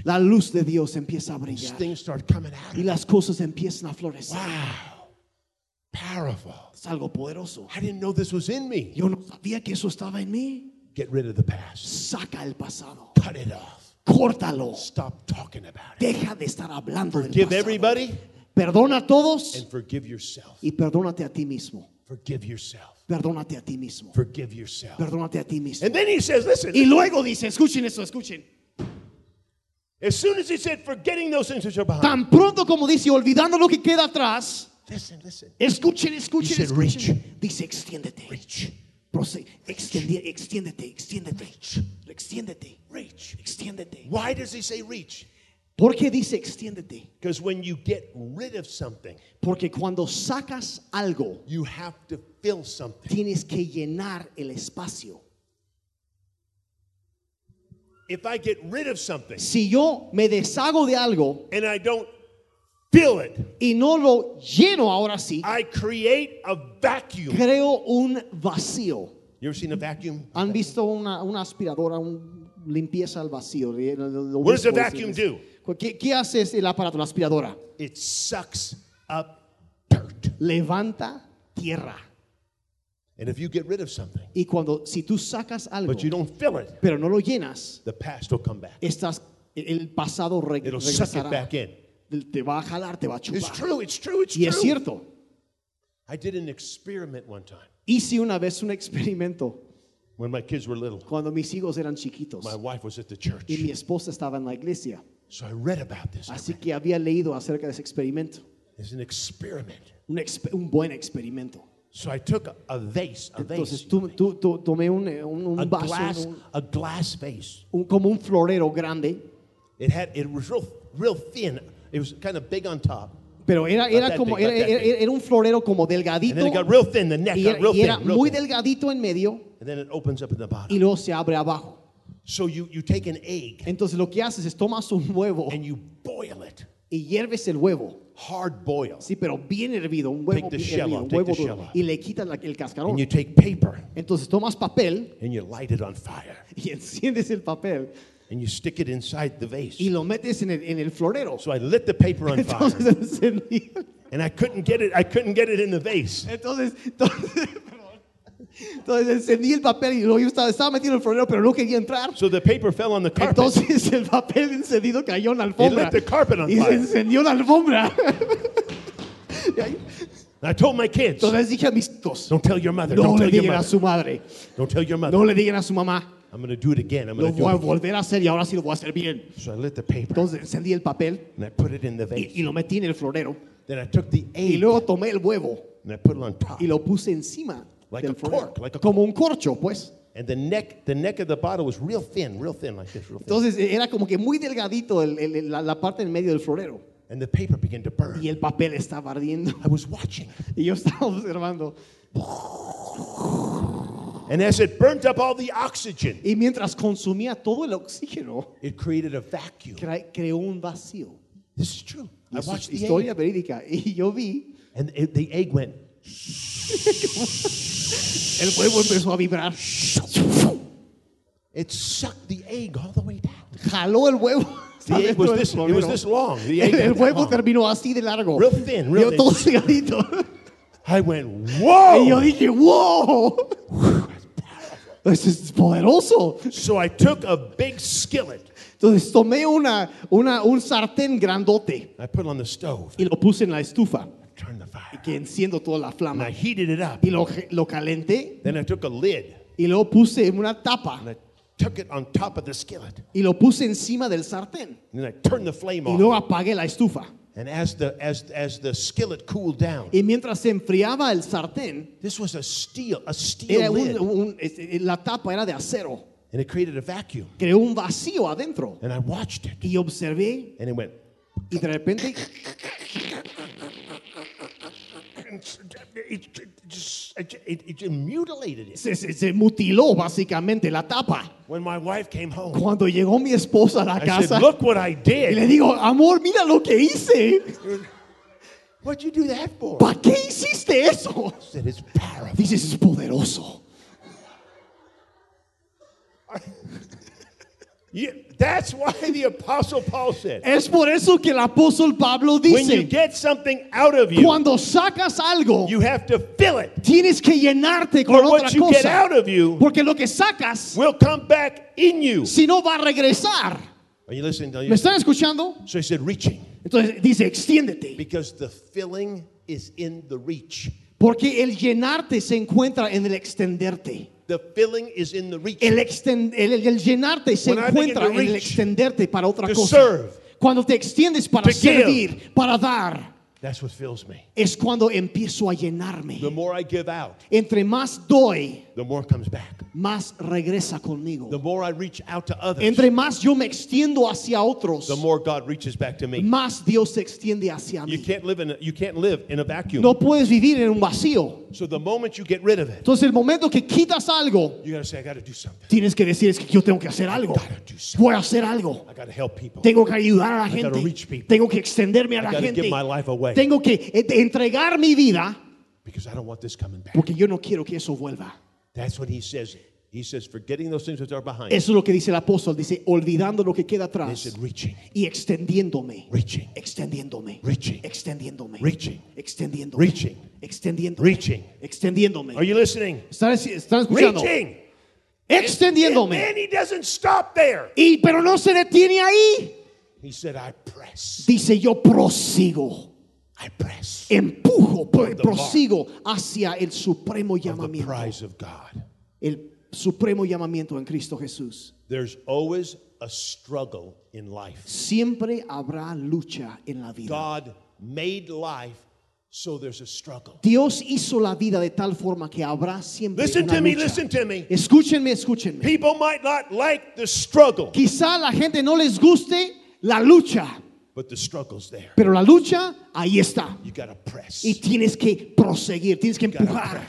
A: La luz de Dios empieza a brillar. Y las cosas empiezan a florecer.
B: Wow. Powerful.
A: Es algo poderoso.
B: I didn't know this was in me.
A: Yo no sabía que eso estaba en mí.
B: Get rid of the past.
A: Saca el pasado.
B: Cut it off.
A: Córtalo.
B: Stop talking about it.
A: Deja de estar hablando del
B: Forgive
A: pasado.
B: everybody
A: Perdona a todos
B: and forgive yourself.
A: y perdónate a ti mismo.
B: Forgive yourself.
A: Perdónate a ti mismo.
B: Forgive yourself.
A: Perdónate a ti mismo.
B: And then he says, listen,
A: Y luego dice, escuchen eso, escuchen.
B: as soon as he said, forgetting those things which are behind,
A: Tan pronto como dice, olvidando lo que queda atrás,
B: listen, listen.
A: escuchen, escuchen,
B: He said,
A: escuchen. Dice, extiéndete.
B: Reach.
A: Prose- extendie- extiéndete, extiéndete. Extiéndete.
B: Reach.
A: Extiéndete.
B: Why does he say reach?
A: ¿Por qué dice extiéndete?
B: Because when you get rid of something,
A: Porque cuando sacas algo,
B: you have to fill something.
A: tienes que llenar el espacio.
B: If I get rid of something
A: Si yo me deshago de algo
B: and I don't fill it,
A: y no lo lleno ahora sí,
B: I create a vacuum.
A: creo un vacío.
B: You ever seen a vacuum?
A: ¿Han visto una, una aspiradora, un limpieza al vacío?
B: What does a vacuum do?
A: ¿Qué, qué hace el aparato, la aspiradora?
B: It sucks up dirt.
A: Levanta tierra.
B: And if you get rid of something,
A: Y cuando, si tú sacas algo,
B: but you don't fill it,
A: pero no lo llenas,
B: the past will come back.
A: estás, el pasado reg-
B: It'll suck it
A: regresará.
B: back in.
A: Te va a jalar, te va a
B: It's
A: chupar.
B: true, it's true, it's
A: Y es
B: true.
A: cierto.
B: I did an experiment one time
A: Hice una vez un experimento
B: when my kids were little.
A: cuando mis hijos eran chiquitos
B: My wife was at the church.
A: y mi esposa estaba en la iglesia.
B: So I read about this.
A: Así que había leído acerca de ese experimento.
B: It's an experiment.
A: Un, un buen experimento.
B: So I took a, a vase, a
A: Entonces
B: vase,
A: tú, tú- tú- tomé un, eh, un- un
B: a
A: vaso,
B: glass,
A: un-
B: a glass vase.
A: un- como un florero grande,
B: It had, it was real, real thin. It was kind of big on top,
A: pero era, era como
B: big,
A: era, era- era un florero como
B: and
A: delgadito
B: then it got real thin. The neck
A: y
B: got
A: era,
B: real
A: y
B: thin,
A: era muy
B: thin.
A: delgadito en medio
B: and then it opens up in the
A: y
B: bottom.
A: luego se abre abajo.
B: So you, you take an egg
A: Entonces lo que haces es tomas un huevo
B: and you boil it,
A: y hierves el huevo.
B: hard boil,
A: Sí, pero bien hervido, un huevo
B: Take the
A: bien
B: shell
A: hervido,
B: out,
A: un
B: take
A: huevo
B: the
A: duro,
B: out.
A: y le quitas la- el cascarón.
B: and you take paper
A: Entonces tomas papel
B: and you light it on fire
A: y *laughs* enciendes el papel
B: and you stick it inside the vase.
A: y lo metes en el, en el florero.
B: So I lit the paper on fire
A: Entonces *laughs* encendí.
B: and I couldn't get it. I couldn't get it in the vase.
A: Entonces, *laughs* entonces. Entonces encendí el papel y luego yo estaba, estaba metido en el florero, pero no quería entrar.
B: So the paper fell on the carpet.
A: Entonces el papel encendido cayó en la
B: It
A: alfombra.
B: lit the carpet on
A: Y se encendió la alfombra. *laughs* Y
B: I told my kids,
A: Entonces dije a mis hijos,
B: don't tell your mother.
A: no
B: Don't
A: le
B: tell
A: digan a su madre,
B: Don't tell your mother.
A: no le digan a su mamá.
B: I'm going to do it again. I'm
A: Lo voy a
B: do again.
A: volver a hacer y ahora sí lo voy a hacer bien.
B: So I lit the paper
A: Entonces encendí el papel
B: and I put it in the
A: y,
B: vase.
A: y lo metí en el florero.
B: Then I took the
A: Y
B: egg
A: luego tomé el huevo
B: and I put it on top.
A: y lo puse encima
B: Like a
A: florero.
B: cork, like a
A: como un corcho, pues.
B: And the neck, the neck of the bottle was real thin, real thin, like this, real thin.
A: Entonces era como que muy delgadito el- el- la, la parte en medio del florero.
B: And the paper began to burn.
A: Y el papel estaba ardiendo.
B: I was watching. *laughs*
A: Y yo estaba observando.
B: And as it burnt up all the oxygen,
A: Y mientras consumía todo el oxígeno,
B: it created a vacuum.
A: cre- creó un vacío.
B: This is true. I watched the
A: historia
B: egg.
A: verídica. Y yo vi,
B: And it, the egg went,
A: el huevo empezó a vibrar.
B: it sucked the egg all the way down.
A: Jaló el huevo.
B: The egg was this, it was this long. The egg
A: El, huevo terminó así de largo.
B: Real thin, real
A: Yo todo
B: thin.
A: delgadito.
B: I went,
A: Y yo
B: whoa!
A: dije, wow. Eso es poderoso.
B: So I took a big skillet.
A: Entonces tomé una, una, un sartén grandote
B: I put it on the stove.
A: y lo puse en la estufa.
B: Turned the fire.
A: Que enciendo toda la
B: And
A: flama.
B: I heated it up.
A: Y lo, lo calenté
B: Then I took a lid
A: y luego puse una tapa
B: and I took it on top of the skillet.
A: y lo puse encima del sartén.
B: And then I turned the flame
A: Y luego
B: off.
A: apagué la estufa.
B: And as the as as the skillet cooled down,
A: Y mientras se enfriaba el sartén,
B: this was a steel a steel
A: era un-
B: lid,
A: un- este, eh, la tapa era de acero.
B: and it created a vacuum.
A: Creó un vacío adentro.
B: And I watched it,
A: Y observé
B: and it went.
A: y de repente
B: It, just it, it, mutilated it.
A: se, se- se mutiló básicamente la tapa.
B: When my wife came home,
A: Cuando llegó mi esposa a la
B: I
A: casa
B: said, "Look what I
A: y le
B: did.
A: digo, amor, mira lo que hice.
B: What'd you do that for?"
A: ¿Para qué hiciste eso?
B: I said, "It's powerful."
A: Dices, es poderoso. *laughs*
B: Yeah, that's why the apostle Paul said,
A: Es por eso que el apóstol Pablo dice.
B: "When you get something out of you,
A: cuando sacas algo,
B: you have to fill it.
A: tienes que llenarte con otra
B: what you get out of you
A: Porque lo que sacas,
B: will come back in you."
A: si no va a regresar.
B: Are you listening? Are you-
A: ¿Me están escuchando?
B: So he said, "Reaching."
A: Entonces dice, extiéndete.
B: Because the filling is in the reach.
A: Porque el llenarte se encuentra en el extenderte.
B: The filling is in the reach.
A: El, exten- el- el llenarte se
B: When
A: encuentra en el extenderte para otra
B: to
A: cosa.
B: serve,
A: Cuando te extiendes para
B: to give.
A: para dar,
B: That's what fills me.
A: es cuando empiezo a llenarme.
B: The more I give out,
A: Entre más doy,
B: the more comes back.
A: más regresa conmigo.
B: The more I reach out to others,
A: Entre más yo me extiendo hacia otros,
B: the more God reaches back to me.
A: más Dios se extiende hacia
B: You
A: mí.
B: can't live in a, you can't live in a vacuum.
A: No puedes vivir en un vacío.
B: So the moment you get rid of it,
A: Entonces el momento que quitas algo,
B: you got to say I got to do something.
A: tienes que decir es que yo tengo que hacer algo.
B: gotta do something.
A: Voy a hacer algo.
B: I got to help people.
A: Tengo que ayudar a la
B: I gotta
A: gente.
B: reach people.
A: Tengo que extenderme a
B: I
A: la
B: gotta
A: gente.
B: give my life away.
A: Tengo que eh, entregar mi vida
B: Because I don't want this coming back.
A: porque yo no quiero que eso vuelva.
B: That's what he says. He says, forgetting those things which are behind.
A: Eso es lo que dice el apóstol. Dice, olvidando lo que queda atrás
B: said, reaching,
A: y extendiéndome.
B: reaching,
A: Extendiéndome.
B: Reaching.
A: Extendiéndome.
B: Reaching.
A: Extendiéndome.
B: Reaching.
A: Extendiéndome.
B: Reaching.
A: Extendiéndome.
B: Are you listening?
A: ¿Están, están escuchando?
B: Reaching.
A: Extendiéndome.
B: And then he doesn't stop there.
A: Y pero no se detiene ahí.
B: He said, I press.
A: Dice yo prosigo.
B: I press.
A: Empujo, prosigo hacia el supremo llamamiento.
B: prize of God.
A: El supremo llamamiento en Cristo Jesús.
B: There's always a struggle in life.
A: Siempre habrá lucha en la vida.
B: God made life, so there's a struggle.
A: Dios hizo la vida de tal forma que habrá siempre
B: Listen
A: una
B: to me,
A: lucha.
B: listen to me.
A: Escúchenme, escúchenme.
B: People might not like the struggle,
A: Quizá la gente no les guste la lucha,
B: but the struggle's there.
A: pero la lucha ahí está.
B: You got to press.
A: Y tienes que proseguir, tienes que
B: gotta
A: empujar,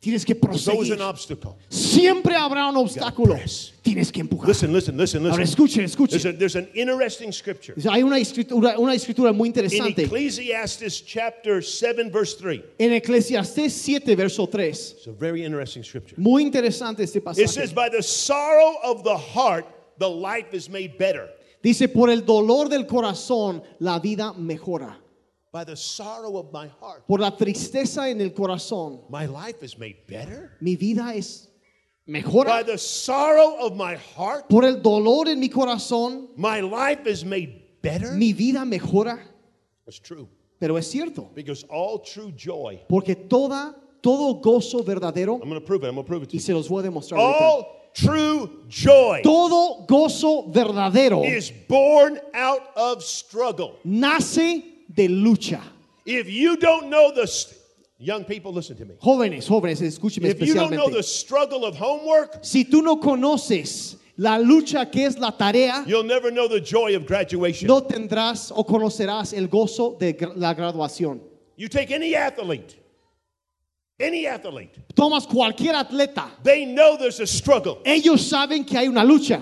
A: tienes que proseguir.
B: an obstacle.
A: Siempre habrá un obstáculo. Tienes que empujar.
B: Listen, listen, listen,
A: Ahora
B: listen.
A: escuchen,
B: There's, a, there's an interesting scripture.
A: Hay una escritura, una escritura muy interesante.
B: In Ecclesiastes chapter 7, verse 3.
A: en Eclesiastés 7, verso 3.
B: It's a very interesting scripture.
A: Muy interesante este pasaje.
B: It says. By the sorrow of the heart, the life is made better.
A: Dice, por el dolor del corazón, la vida mejora.
B: By the sorrow of my heart,
A: Por la tristeza en el corazón,
B: my life is made better.
A: mi vida es
B: By
A: mejora.
B: the sorrow of my heart,
A: Por el dolor en mi corazón,
B: my life is made better.
A: mi vida mejora.
B: That's true.
A: Pero es cierto,
B: Because all true joy,
A: porque toda, todo gozo verdadero,
B: I'm going to prove it. I'm going to prove it to
A: y
B: you.
A: se los voy a demostrar.
B: All true joy
A: Todo gozo verdadero
B: is born out of struggle.
A: nace de lucha.
B: If you don't know the young people, listen to me.
A: Jóvenes, jóvenes, escúcheme
B: If you don't know the struggle of homework,
A: Si tú no conoces la lucha que es la tarea,
B: you'll never know the joy of graduation.
A: no tendrás o conocerás el gozo de la graduación.
B: You take any athlete, any athlete,
A: Tomas cualquier atleta,
B: they know there's a struggle.
A: ellos saben que hay una lucha,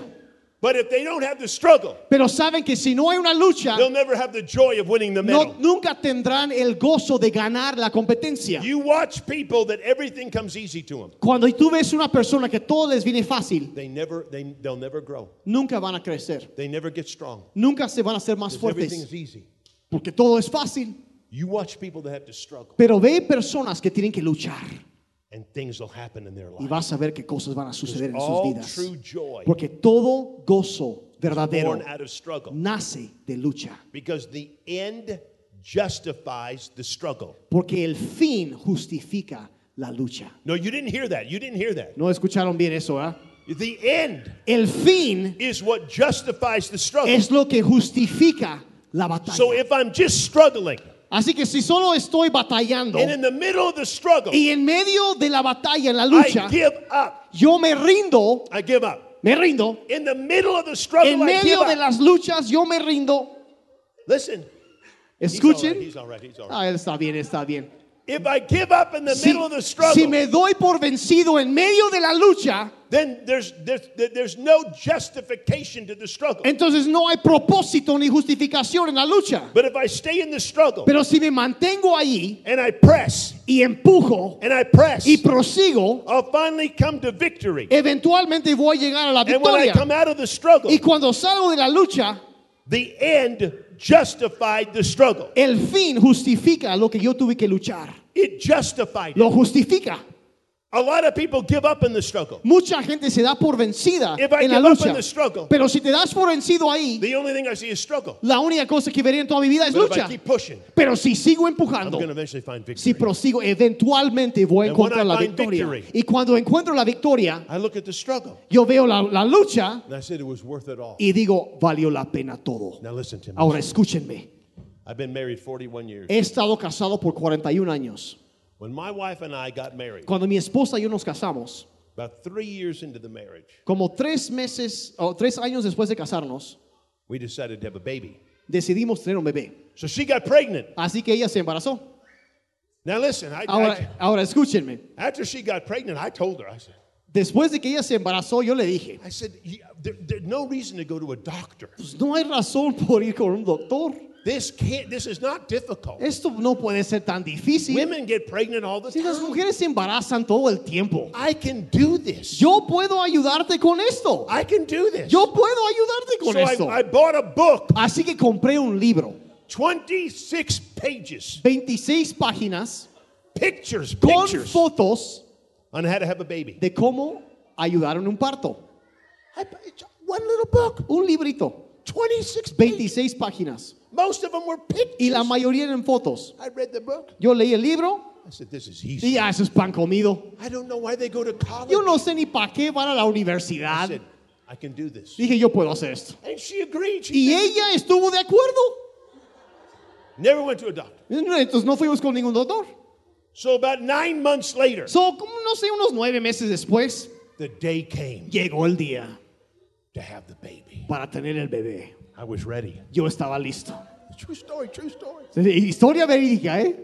B: But if they don't have the struggle,
A: pero saben que si no hay una lucha,
B: they'll never have the joy of winning the
A: no,
B: medal.
A: nunca tendrán el gozo de ganar la competencia.
B: You watch people that everything comes easy to them.
A: Cuando tú ves una persona que todo les viene fácil,
B: They never, they, they'll never grow.
A: nunca van a crecer,
B: They never get strong.
A: nunca se van a hacer más
B: 'Cause everything
A: fuertes,
B: is easy.
A: porque todo es fácil.
B: You watch people that have to struggle,
A: Pero ve personas que tienen que luchar
B: and things will happen in their
A: y
B: life.
A: vas a ver qué cosas van a suceder en sus
B: All
A: vidas.
B: true joy
A: Porque todo gozo verdadero
B: born out of struggle.
A: nace de lucha.
B: Because the end justifies the struggle.
A: Porque el fin justifica la lucha.
B: No, you didn't hear that. You didn't hear that.
A: ¿No escucharon bien eso, ah?
B: The end
A: El fin
B: is what justifies the struggle.
A: es lo que justifica la batalla.
B: So if I'm just struggling,
A: Así que si solo estoy batallando
B: and in the middle of the struggle,
A: y en medio de la batalla, en la
B: I
A: lucha,
B: give up.
A: yo me rindo,
B: I give up.
A: me rindo.
B: In the middle of the struggle,
A: En
B: I give
A: medio de
B: up.
A: las luchas, yo me rindo.
B: Listen, he's all right.
A: Escuchen.
B: He's all right. He's all right.
A: Ah, él está bien, está bien.
B: If I give up in the
A: Si,
B: middle of the struggle,
A: si me doy por vencido en medio de la lucha,
B: then there's, there's there's no justification to the struggle.
A: entonces no hay propósito ni justificación en la lucha.
B: But if I stay in the struggle
A: Pero si me mantengo ahí
B: and I press
A: y empujo
B: and I press,
A: y prosigo,
B: I'll finally come to victory.
A: eventualmente voy a llegar a la
B: And when I
A: victoria.
B: come out of the struggle,
A: Y cuando salgo de la lucha,
B: the end justified the struggle.
A: el fin justifica lo que yo tuve que luchar.
B: It justified it.
A: Lo justifica.
B: A lot of people give up in the struggle.
A: Mucha gente se da por vencida
B: If I
A: en la
B: give up
A: lucha.
B: in the struggle,
A: Pero si te das por vencido ahí,
B: the only thing I see is struggle.
A: la única cosa que veré en toda mi vida es
B: But if I
A: lucha.
B: keep pushing,
A: Pero si sigo
B: I'm
A: empujando,
B: going to eventually find victory.
A: si prosigo, eventualmente voy a
B: And when
A: encontrar
B: I
A: la
B: find
A: victoria.
B: victory-
A: Y cuando encuentro la victoria,
B: I look at the struggle
A: yo veo la, la lucha
B: and I said it was worth it all.
A: y digo, valió la pena todo.
B: Now listen to me.
A: Ahora escúchenme.
B: I've been married 41 years.
A: He estado casado por 41 años.
B: When my wife and I got married,
A: Cuando mi esposa y yo nos casamos,
B: about three years into the marriage,
A: como tres meses o tres años después de casarnos,
B: we decided to have a baby.
A: decidimos tener un bebé.
B: So she got pregnant.
A: Así que ella se embarazó.
B: Now listen, I,
A: Ahora,
B: I-
A: ahora escúchenme.
B: after she got pregnant, I told her, I said,
A: Después de que ella se embarazó, yo le dije,
B: I said, "Yeah, there, there's no reason to go to a doctor.
A: pues no hay razón por ir con un doctor.
B: This can't. This is not difficult.
A: Esto no puede ser tan difícil.
B: Women get pregnant all the
A: Si las mujeres se embarazan todo el tiempo.
B: I can do this.
A: Yo puedo ayudarte con esto.
B: I can do this.
A: Yo puedo ayudarte con
B: so
A: esto.
B: I, I bought a book,
A: Así que compré un libro,
B: 26 pages,
A: 26 páginas,
B: pictures,
A: con
B: pictures
A: fotos
B: on how to have a baby.
A: de cómo ayudar en un parto.
B: I, one little book,
A: Un librito,
B: 26 pages.
A: 26 páginas.
B: Most of them were pictures.
A: Y la mayoría eran fotos.
B: I read the book.
A: Yo leí el libro
B: I said, this is
A: y
B: easy.
A: ya eso es pan comido.
B: I don't know why they go to college.
A: Yo no sé ni para qué van a la
B: I
A: universidad.
B: said, I can do this.
A: Dije, yo puedo hacer esto.
B: And she agreed. She
A: Y ella estuvo de acuerdo.
B: never went to a doctor.
A: Entonces no fuimos con ningún doctor.
B: So about nine months later,
A: So, como no sé, unos nueve meses después,
B: the day came
A: llegó el día
B: to have the baby.
A: para tener el bebé.
B: I was ready.
A: Yo estaba listo.
B: True story, true story.
A: Historia verídica, ¿eh?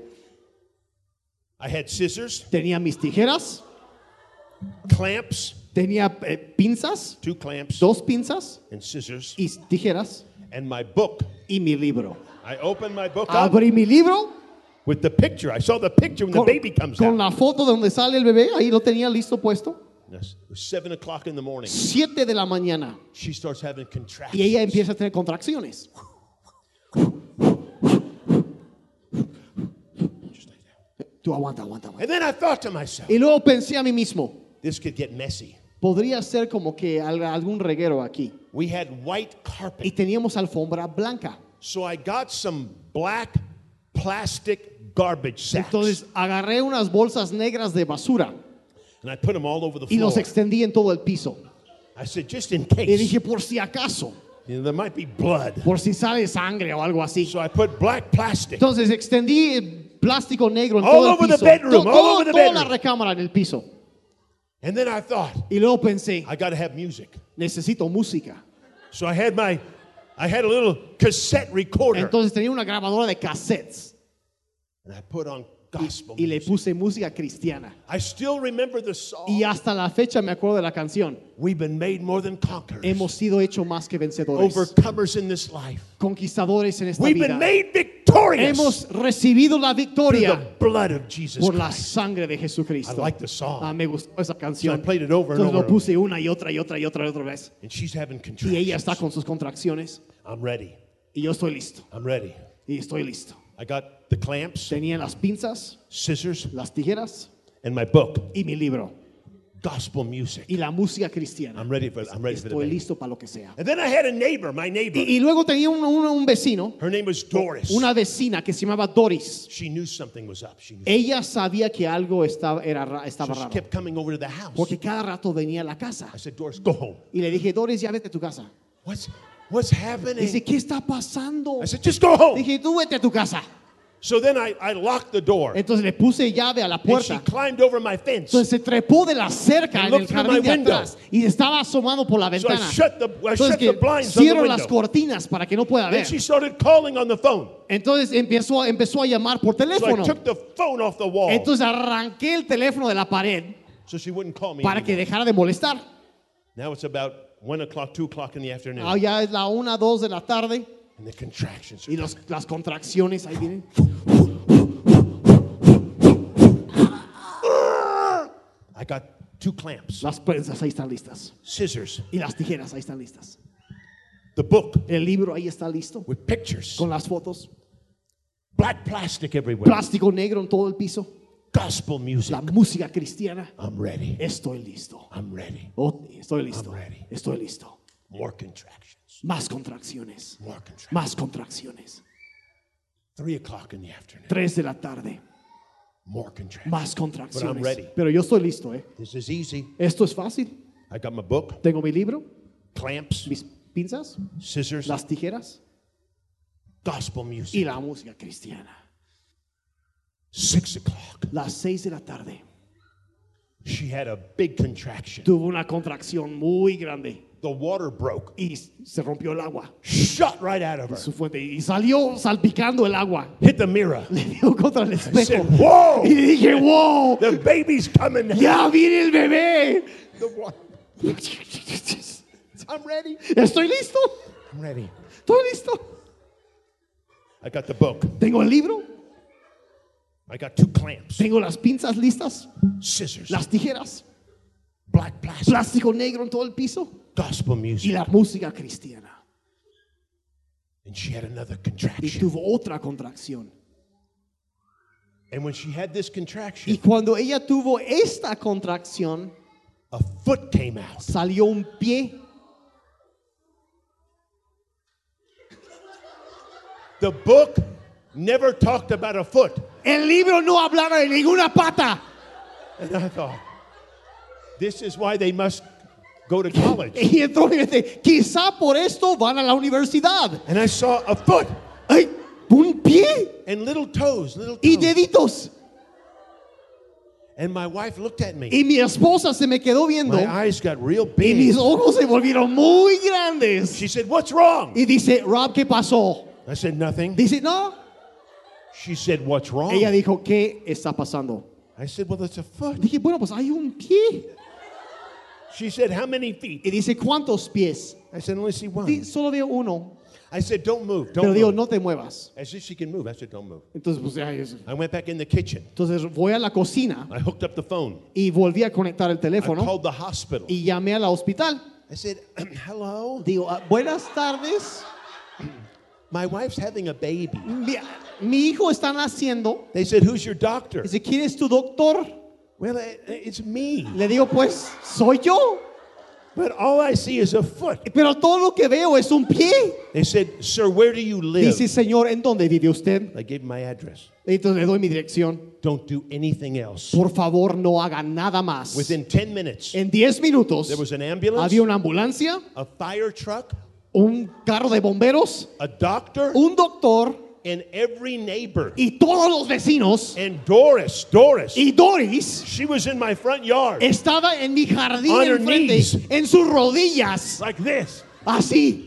B: I had scissors,
A: Tenía mis tijeras,
B: clamps,
A: tenía eh, pinzas,
B: two clamps,
A: dos pinzas
B: and scissors,
A: y tijeras
B: and my book.
A: y mi libro.
B: I opened my book up
A: Abrí mi libro
B: with the picture. I saw the picture when the
A: con,
B: baby comes
A: con
B: out.
A: la foto de donde sale el bebé, ahí lo tenía listo puesto.
B: Yes, It was seven o'clock in the morning.
A: Siete de la mañana
B: She starts having
A: y
B: contractions.
A: ella empieza a tener contracciones. Tú aguanta, aguanta, aguanta.
B: And then I thought to myself,
A: Y luego pensé a mí mismo,
B: this could get messy.
A: podría ser como que al- algún reguero aquí.
B: We had white
A: Y
B: carpet.
A: teníamos alfombra blanca.
B: So I got some black plastic garbage sacks
A: Entonces agarré unas bolsas negras de basura
B: and I put them all over the
A: y
B: floor.
A: los extendí en todo el piso.
B: I said, just in case.
A: Y dije, por si acaso,
B: you know, there might be blood.
A: por si sale sangre o algo así.
B: So I put black plastic.
A: Entonces extendí el plástico negro en
B: All
A: todo el
B: over the
A: piso.
B: bedroom,
A: To-
B: all
A: todo-
B: over the
A: toda la
B: bedroom.
A: recámara en el piso.
B: And then I thought,
A: Y luego pensé,
B: I got to have music.
A: necesito música.
B: So I had my, I had a little cassette recorder
A: Entonces tenía una grabadora de cassettes
B: and I put on gospel
A: y le puse música cristiana.
B: I still remember the song.
A: Y hasta la fecha me acuerdo de la canción.
B: We've been made more than conquerors,
A: Hemos sido hecho más que vencedores,
B: overcomers in this life.
A: conquistadores en esta
B: We've
A: vida.
B: been made victorious
A: Hemos recibido la victoria
B: the blood of Jesus
A: por la sangre de Jesucristo.
B: I like the song.
A: Ah, me gustó esa
B: So I
A: canción.
B: played it over and
A: Entonces lo
B: over.
A: puse una y otra y otra y otra y otra vez.
B: And she's having
A: Y ella está
B: contractions.
A: con sus contracciones
B: I'm ready.
A: y yo estoy listo.
B: I'm ready.
A: Y estoy listo.
B: I got the clamps,
A: Tenía las pinzas,
B: scissors,
A: las tijeras
B: and my book,
A: y mi libro
B: gospel music.
A: y la música cristiana.
B: I'm ready for I'm ready for the
A: Estoy listo para lo que sea.
B: And then I had a neighbor, my neighbor.
A: Y, y luego tenía un, un- un vecino,
B: Her name was Doris.
A: una vecina que se llamaba Doris.
B: She knew something was up. She knew.
A: Ella sabía que algo estaba, era, ra-
B: So
A: estaba
B: she
A: raro.
B: kept coming over to the house.
A: Porque cada rato venía a la casa.
B: I said, Doris, go home.
A: Y le dije, Doris, ya vete a tu casa.
B: What's what's happening?
A: Dice, ¿qué está pasando?
B: I said, just go home.
A: Dije, tú vete a tu casa.
B: So then I, I locked the door.
A: Entonces le puse llave a la
B: And she
A: puerta.
B: climbed over my fence.
A: Entonces se trepó de la cerca
B: And
A: en el jardín de
B: my window.
A: atrás y estaba asomado por la
B: So I
A: ventana.
B: shut the I
A: Entonces
B: shut
A: que
B: the blinds on the
A: cierro las cortinas para que no pueda
B: Then
A: ver.
B: she started calling on the phone.
A: Entonces empezó, empezó a llamar por
B: So I
A: teléfono.
B: took the phone off the wall
A: Entonces arranqué el teléfono de la pared
B: so she wouldn't call me.
A: para que dejara de molestar.
B: Now it's about one o'clock, two o'clock in the afternoon,
A: Ah, ya es la una, dos de la tarde
B: and the contractions.
A: y los- las contracciones ahí vienen.
B: I got two clamps,
A: Las prensas ahí están listas
B: scissors,
A: y las tijeras ahí están listas.
B: the book
A: El libro ahí está listo
B: with pictures,
A: con las fotos.
B: black plastic everywhere,
A: Plástico negro en todo el piso.
B: Gospel music.
A: La música cristiana.
B: I'm ready.
A: Estoy listo.
B: I'm ready.
A: Oh, estoy listo.
B: I'm ready.
A: Estoy listo.
B: More contractions.
A: Más contracciones.
B: More contractions.
A: Más contracciones.
B: Three o'clock in the afternoon.
A: Tres de la tarde.
B: More contractions.
A: Más
B: But I'm
A: contracciones.
B: ready.
A: Pero yo estoy listo, ¿eh?
B: This is easy.
A: Esto es fácil.
B: I got my book,
A: Tengo mi libro,
B: clamps,
A: mis pinzas,
B: scissors,
A: las tijeras
B: gospel music.
A: y la música cristiana.
B: Six o'clock.
A: Las seis de la tarde.
B: She had a big contraction.
A: Tuvo una contracción muy grande
B: The water broke,
A: y se rompió el agua.
B: shot right out of her,
A: Su fuente y salió salpicando el agua.
B: hit the mirror.
A: Le dio contra el
B: I said,
A: espejo.
B: Whoa,
A: Y dije, wow,
B: the baby's coming.
A: ya viene el bebé.
B: The wa- I'm ready.
A: Estoy listo.
B: I'm ready.
A: Estoy listo.
B: I got the book.
A: Tengo el libro,
B: I got two clamps,
A: tengo las pinzas listas,
B: scissors,
A: las tijeras,
B: black plastic,
A: plástico negro en todo el piso
B: gospel music.
A: y la música cristiana.
B: And she had another contraction.
A: Y tuvo otra contracción.
B: And when she had this contraction, Y
A: cuando ella tuvo esta contracción,
B: a foot came out.
A: salió un pie.
B: The book never talked about a foot.
A: El libro no hablaba de ninguna pata.
B: And I thought, this is why they must go to college.
A: Y entonces quizá por esto van a la universidad.
B: And I saw a foot
A: ¡Ay! Un pie
B: and little toes, little
A: y
B: toes.
A: deditos.
B: And my wife looked at me.
A: Y mi esposa se me quedó viendo
B: My eyes got real
A: y
B: big.
A: mis ojos se volvieron muy grandes.
B: She said, What's wrong?
A: Y dice, Rob, ¿qué pasó?
B: I said, Nothing.
A: Dice, no.
B: She said, What's wrong?
A: Ella dijo, ¿qué está pasando?
B: I said, Well, it's a foot.
A: Dije, bueno, pues hay un pie.
B: She said, How many feet?
A: Y dice, ¿cuántos pies?
B: I said, Only see one.
A: Di- Solo veo uno.
B: I said, Don't move.
A: Pero
B: Don't
A: digo,
B: move.
A: no te muevas.
B: As if she can move. I said, Don't move.
A: Entonces, pues, ay, es-
B: I went back in the kitchen.
A: entonces voy a la cocina
B: I hooked up the phone.
A: y volví a conectar el
B: I
A: teléfono
B: called the hospital.
A: y llamé al hospital.
B: I said, *clears throat* Hello.
A: Digo, "Ah, buenas tardes.
B: My wife's having a baby.
A: Mi, mi hijo está naciendo.
B: They said, Who's your doctor?
A: Dice, ¿quién es tu doctor?
B: Well, it- it's me.
A: Le digo, pues, soy yo.
B: But all I see is a foot.
A: Pero todo lo que veo es un pie.
B: They said, Sir, where do you live?
A: Dice, Señor, ¿en dónde vive usted?
B: I gave him my address.
A: Entonces le doy mi dirección.
B: Don't do anything else.
A: Por favor, no haga nada más.
B: Within 10 minutes,
A: En 10 minutos
B: there was an ambulance,
A: había una ambulancia,
B: a fire truck,
A: un carro de bomberos,
B: a doctor,
A: un doctor
B: and every neighbor.
A: y todos los vecinos.
B: And Doris, Doris,
A: Y Doris
B: she was in my front yard
A: estaba en mi jardín enfrente,
B: knees.
A: en sus rodillas,
B: like this.
A: así.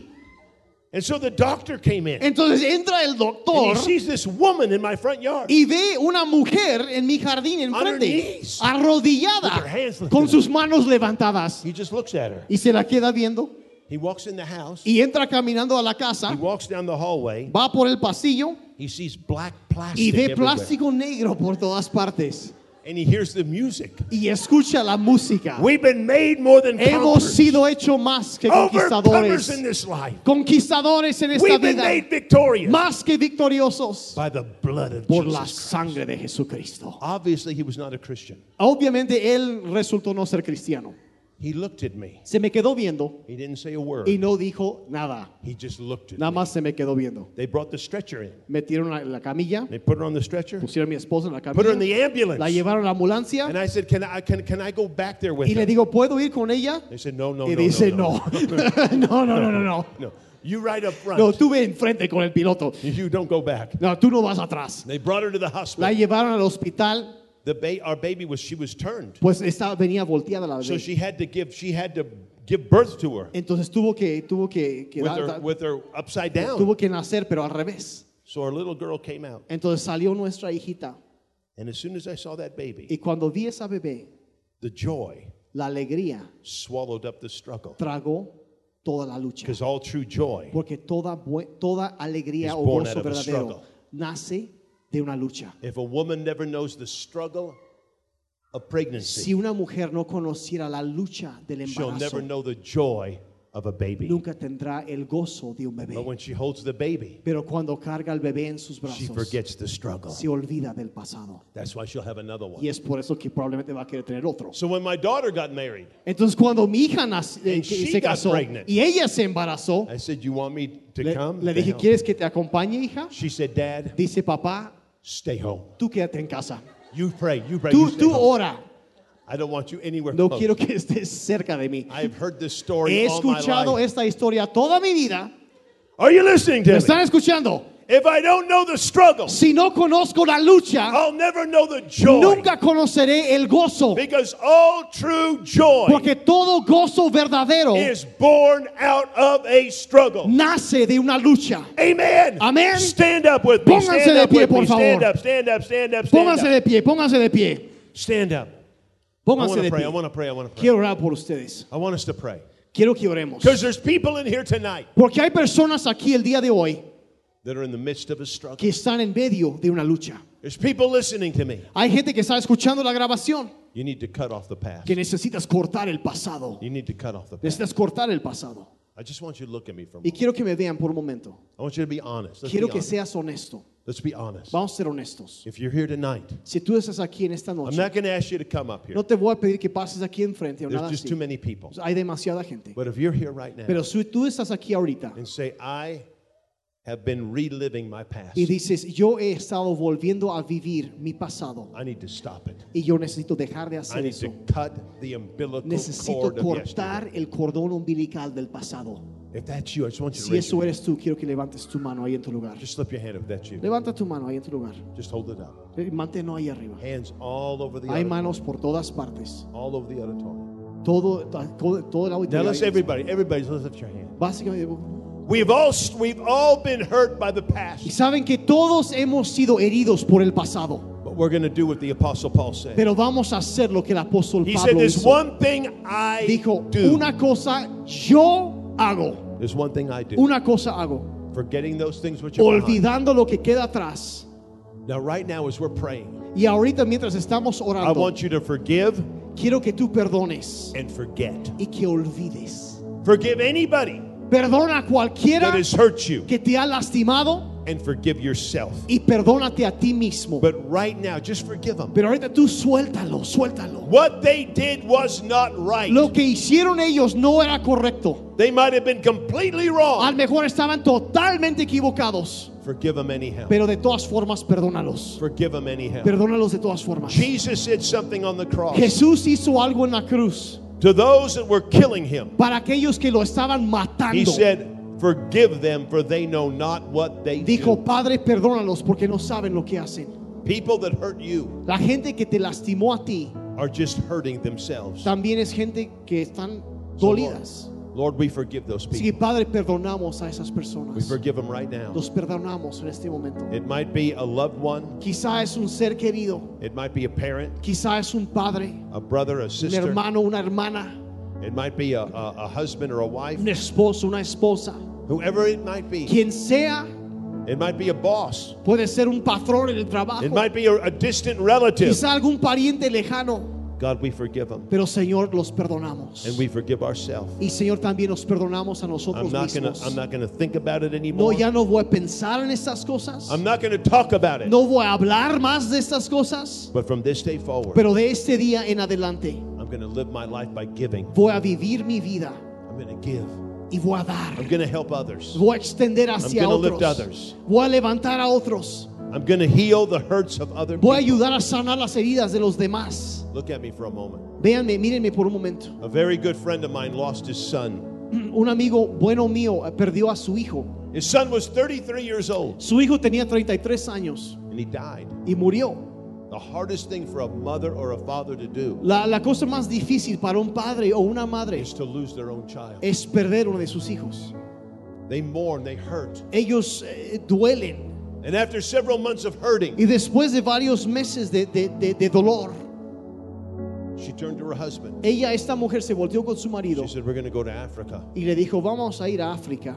B: And so the doctor came in.
A: Entonces entra el
B: And
A: doctor
B: he sees this woman in my front yard.
A: y ve una mujer en mi jardín enfrente, arrodillada, con sus manos levantadas.
B: He just looks at her.
A: Y se la queda viendo
B: He walks in the house.
A: y entra caminando a la casa.
B: He walks down the hallway.
A: va por el pasillo
B: He sees black plastic y
A: ve
B: everywhere.
A: plástico negro por todas partes.
B: And he hears the music.
A: Y escucha la música.
B: We've been made more than
A: Hemos sido hecho más que conquistadores.
B: in this life.
A: Conquistadores en esta
B: We've been made victorious
A: Más que victoriosos
B: by the blood of
A: por la
B: Jesus.
A: Christ. de Jesucristo.
B: Obviously, he was not a Christian.
A: Obviamente él resultó no ser cristiano.
B: He looked at me.
A: Se me quedó viendo
B: He didn't say a word.
A: y no dijo nada.
B: He just looked at
A: Nada
B: me.
A: más se me quedó viendo.
B: They brought the stretcher in.
A: Metieron la, la camilla,
B: They put her on the stretcher,
A: pusieron a mi esposa en la
B: put her in
A: camilla,
B: the ambulance.
A: la llevaron a la ambulancia
B: And I said, Can I, can, can I go back there with
A: y le
B: her?
A: digo, ¿puedo ir con ella?
B: They said, No, no,
A: Y
B: no.
A: dice,
B: no,
A: no. No, *laughs* *laughs* no, no, no, no.
B: No. You right up front.
A: No, tú ve enfrente con el piloto.
B: You don't go back.
A: No, tú no vas atrás.
B: They brought her to the
A: La
B: hospital.
A: llevaron al hospital,
B: The ba- our baby was she was turned,
A: pues estaba, venía volteada la bebé.
B: so she had to give she had to give birth to her
A: Entonces tuvo que, tuvo que, que
B: with
A: dar-
B: her with her upside down.
A: tuvo que nacer, pero al revés.
B: So our little girl came out,
A: Entonces salió nuestra hijita.
B: and as soon as I saw that baby,
A: Y cuando vi esa bebé,
B: the joy
A: la alegría
B: swallowed up the struggle.
A: tragó toda la lucha.
B: Because all true joy
A: Porque toda, toda alegría o gozo
B: out of a
A: verdadero nace de una lucha.
B: If a woman never knows the struggle of pregnancy,
A: Si una mujer no conociera la lucha del
B: she'll
A: embarazo,
B: never know the joy of a baby.
A: nunca tendrá el gozo de un
B: But
A: bebé.
B: when she holds the baby,
A: Pero cuando carga al bebé en sus
B: she
A: brazos,
B: forgets the struggle.
A: se olvida del pasado.
B: That's why she'll have another one.
A: Y es por eso que probablemente va a querer tener otro.
B: So when my daughter got married,
A: Entonces cuando mi hija nac- eh,
B: And
A: que
B: she
A: se
B: got
A: casó
B: pregnant.
A: y ella se embarazó,
B: I said, "You want me to
A: le,
B: come?"
A: le dije,
B: help?"
A: ¿quieres que te acompañe, hija?
B: She said, "Dad,
A: Dice, papá,
B: stay home.
A: tú quédate en casa.
B: You pray. You pray. You
A: Tú,
B: stay
A: tú ora.
B: I don't want you anywhere
A: No
B: close.
A: quiero que estés cerca de mí.
B: I've heard this story
A: He
B: all my
A: escuchado
B: life.
A: esta historia toda mi vida.
B: Are you listening to
A: ¿Me
B: me?
A: están escuchando?
B: If I don't know the struggle,
A: Si no conozco la lucha,
B: I'll never know the joy.
A: nunca conoceré el gozo.
B: Because all true joy
A: Porque todo gozo verdadero
B: is born out of a struggle.
A: nace de una lucha.
B: Amen.
A: Amén.
B: Stand up with me.
A: Pónganse
B: Stand
A: de
B: up
A: pie, por
B: Stand up. Stand up. Stand up. Stand
A: Pónganse
B: up.
A: de pie, pónganse de pie.
B: Stand up. I
A: Pónganse
B: want to
A: de
B: pray. I want to pray. I want to pray.
A: Quiero orar por ustedes.
B: I want us to pray.
A: Quiero que oremos.
B: Because there's people in here tonight
A: Porque hay personas aquí el día de hoy
B: that are in the midst of a struggle.
A: que están en medio de una lucha.
B: There's people listening to me.
A: Hay gente que está escuchando la grabación
B: You need to cut off the past.
A: que necesitas cortar el pasado.
B: You need to cut off the past.
A: Necesitas cortar el pasado.
B: I just want you to look at me for a
A: Y
B: moment.
A: quiero que me vean por un momento.
B: I want you to be honest. Let's,
A: Quiero
B: be
A: que
B: honest.
A: seas honesto.
B: Let's be honest.
A: Vamos a ser honestos.
B: If you're here tonight,
A: Si tú estás aquí en esta
B: I'm
A: noche,
B: not going to ask you to come up here.
A: no te voy a pedir que pases aquí enfrente o
B: There's
A: nada
B: just
A: así.
B: too many people.
A: Hay demasiada gente.
B: But if you're here right now
A: Pero si tú estás aquí ahorita
B: and say, I have been reliving my past,
A: y dices, yo he estado volviendo a vivir mi pasado
B: I need to stop it.
A: y yo necesito dejar de
B: I
A: hacer
B: need
A: eso.
B: to cut the umbilical
A: Necesito
B: cord of
A: cortar
B: yesterday.
A: el cordón umbilical del pasado.
B: If that's you, I just want you to
A: Si
B: raise
A: eso
B: your hand.
A: eres tú, quiero que levantes tu mano ahí en tu lugar.
B: Just slip your hand if that's you.
A: Levanta tu mano ahí en tu lugar.
B: Just hold it up.
A: Eh, Manténlo ahí arriba.
B: Hands all over the
A: Hay
B: auditorium.
A: manos por todas partes.
B: All over the auditorium.
A: Todo, todo, todo el
B: Now
A: auditorio.
B: let's
A: ahí.
B: everybody, everybody, let's lift your hand.
A: Básicamente,
B: We've all we've all been hurt by the past.
A: y saben que todos hemos sido heridos por el pasado.
B: but we're going to do what the apostle Paul said.
A: Pero vamos a hacer lo que el apóstol
B: He said, "There's
A: hizo.
B: one thing I
A: Dijo,
B: do.
A: una cosa yo hago.
B: There's one thing I do.
A: Una cosa hago.
B: Forgetting those things which are behind.
A: Olvidando lo que queda atrás.
B: Now, right now, as we're praying,
A: Y ahorita mientras estamos
B: I
A: orando,
B: want you to forgive
A: quiero que tú perdones
B: and forget.
A: y que olvides.
B: Forgive anybody
A: Perdona a cualquiera
B: that has hurt you,
A: que te ha lastimado
B: and forgive yourself.
A: y perdónate a ti mismo.
B: But right now, just forgive them.
A: Pero ahorita tú suéltalo, suéltalo.
B: What they did was not right.
A: Lo que hicieron ellos no era correcto.
B: They might have been completely
A: Al
B: wrong.
A: mejor estaban totalmente equivocados.
B: Forgive them anyhow.
A: Pero de todas formas, perdónalos.
B: Forgive them anyhow.
A: Perdónalos de todas formas.
B: Jesus said something on the cross
A: Jesús hizo algo en la cruz
B: to those that were killing him.
A: para aquellos que lo estaban matando.
B: He said, Forgive them, for they know not what they
A: Dijo,
B: do.
A: Padre, perdónalos porque no saben lo que hacen.
B: People that hurt you
A: La gente que te lastimó a ti
B: are just hurting themselves.
A: también es gente que están
B: So, Lord,
A: dolidas.
B: Lord, we forgive those people.
A: Padre, perdonamos a esas personas.
B: We forgive them right now.
A: Los perdonamos en este momento.
B: It might be a loved one,
A: Quizá es un ser querido,
B: it might be a parent,
A: quizá es un padre,
B: a brother, a sister.
A: un hermano, una hermana,
B: it might be a, a, a husband or a wife,
A: un esposo, una esposa.
B: whoever it might be.
A: Quien sea,
B: It might be a boss,
A: puede ser un patrón en el trabajo,
B: it might be a, a distant relative.
A: quizá algún pariente lejano.
B: God, we forgive them
A: Pero Señor, los perdonamos.
B: and we forgive ourselves.
A: Y Señor, también nos perdonamos a
B: I'm
A: nosotros
B: gonna. I'm not gonna think about it
A: No,
B: anymore.
A: ya no voy a pensar en estas cosas.
B: I'm not gonna talk about it.
A: No voy a hablar más de estas cosas.
B: But from this day forward,
A: Pero de este día en adelante
B: I'm gonna live my life by giving.
A: voy a vivir mi vida
B: I'm gonna give.
A: y voy a dar.
B: I'm gonna help others.
A: Voy a extender hacia
B: lift
A: otros.
B: others.
A: Voy a levantar a otros.
B: I'm gonna heal the hurts of other
A: Voy a
B: people.
A: ayudar a sanar las heridas de los demás.
B: Look at me for a moment.
A: Véanme, mírenme por un momento.
B: A very good friend of mine lost his son. *clears throat*
A: Un amigo bueno mío eh, perdió a su hijo.
B: His son was 33 years old
A: Su hijo tenía 33 años
B: and he died.
A: y murió.
B: The hardest thing for a mother or a father to do
A: La, la cosa más difícil para un padre o una madre
B: is to lose their own child.
A: es perder uno de sus hijos.
B: They mourn, they hurt.
A: Ellos eh, duelen.
B: And after several months of hurting,
A: Y después de varios meses de, de- de- de dolor,
B: she turned to her husband.
A: ella, esta mujer, se volteó con su marido
B: She said, We're going to go to Africa.
A: y le dijo, vamos a ir a África.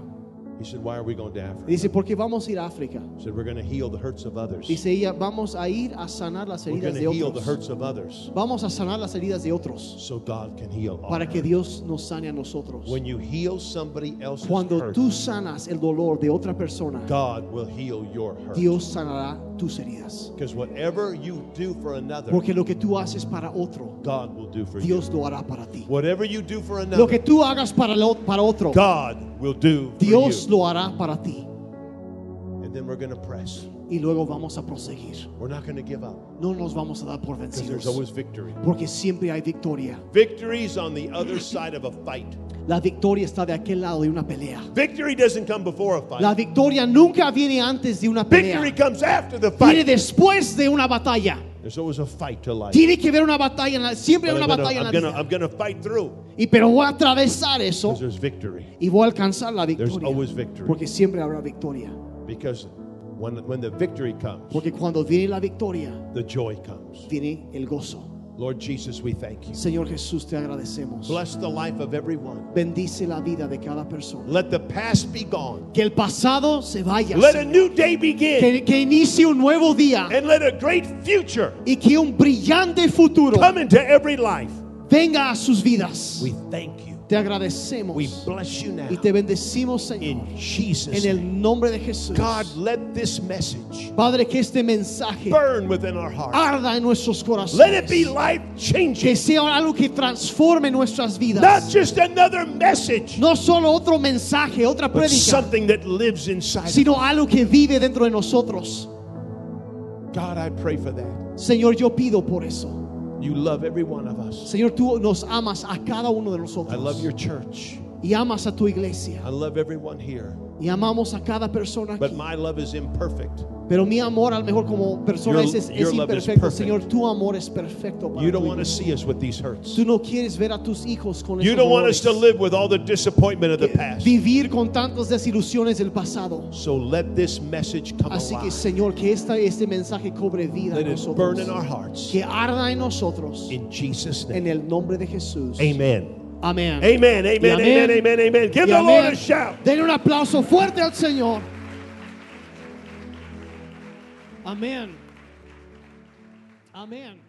B: He said, Why are we going to Africa?
A: Dice, ¿por qué vamos a ir a África?
B: He said, We're going to heal the hurts of others.
A: Dice ella, vamos a ir a sanar las
B: We're
A: heridas
B: going
A: de
B: to heal the
A: otros.
B: hurts of others
A: Vamos a sanar las heridas de otros
B: so God can heal our
A: para que. Dios nos sane a nosotros.
B: When you heal somebody else's
A: Cuando
B: hurt,
A: tú sanas el dolor de otra persona,
B: God will heal your hurt.
A: Dios sanará tus heridas.
B: Because whatever you do for another,
A: Porque lo que tú haces para otro,
B: God will do for you.
A: Dios lo hará para ti.
B: Whatever you do for
A: Lo
B: another,
A: que tú hagas para, lo- para otro,
B: God will do for
A: Dios lo hará para ti.
B: And then we're to press.
A: Y luego vamos a proseguir.
B: We're not to give up
A: No nos vamos a dar por
B: because there's
A: vencidos.
B: always victory.
A: Porque siempre hay victoria.
B: Victory's on the other side of a fight.
A: La victoria está de aquel lado de una pelea.
B: Victory doesn't come before a fight.
A: La victoria nunca viene antes de una
B: Victory
A: pelea.
B: comes after the
A: Viene
B: fight.
A: después de una batalla.
B: There's always a fight to life.
A: Tiene que haber una batalla, en la- siempre hay
B: But
A: una
B: gonna,
A: batalla en
B: I'm
A: la
B: gonna,
A: vida.
B: I'm gonna fight through
A: Y pero voy a atravesar eso
B: because there's victory.
A: y voy a alcanzar la
B: There's
A: victoria.
B: always victory.
A: Porque siempre habrá victoria.
B: Because when, when the victory comes,
A: Porque cuando viene la victoria,
B: the joy comes.
A: viene el gozo.
B: Lord Jesus, we thank you.
A: Señor Jesús, te agradecemos.
B: Bless the life of everyone.
A: Bendice la vida de cada persona.
B: Let the past be gone.
A: Que el pasado se vaya.
B: Let a new day begin.
A: Que, que inicie un nuevo día
B: And let a great future
A: y que un brillante futuro
B: come into every life.
A: venga a sus vidas.
B: We thank you.
A: Te agradecemos
B: We bless you now.
A: y te bendecimos, Señor,
B: In Jesus'
A: en el nombre de Jesús.
B: God, let this message
A: Padre, que este mensaje
B: burn within our hearts.
A: arda en nuestros corazones.
B: Let it be life
A: que
B: changing.
A: sea algo que transforme nuestras vidas.
B: Not just another message,
A: no solo otro mensaje, otra
B: but
A: prédica,
B: something that lives inside.
A: sino algo que vive dentro de nosotros.
B: God, I pray for that.
A: Señor, yo pido por eso.
B: You love every one of us.
A: Señor, tú nos amas a cada uno de nosotros.
B: I love your church.
A: y amas a tu iglesia.
B: I love everyone here.
A: Y amamos a cada persona
B: But my love is imperfect.
A: Pero mi amor, a lo mejor como persona,
B: Your-
A: es, es imperfecto.
B: perfect.
A: Señor, tu amor es perfecto. Para
B: You don't want to see us with these hurts.
A: Tú no quieres ver a tus hijos con
B: You don't want us to live with all the disappointment of the past.
A: Vivir con tantas desilusiones del pasado.
B: So let this message come
A: Así que,
B: alive.
A: Señor, que esta, este mensaje cobre vida
B: Let
A: en nosotros.
B: burn in our hearts.
A: Que arda en nosotros.
B: In Jesus'
A: En
B: name.
A: el nombre de Jesús.
B: Amen.
A: Amén.
B: Amen. Amen. Amen. Amen. Amen. Give the. Lord a shout.
A: Denle un aplauso fuerte al Señor. Amén. Amén.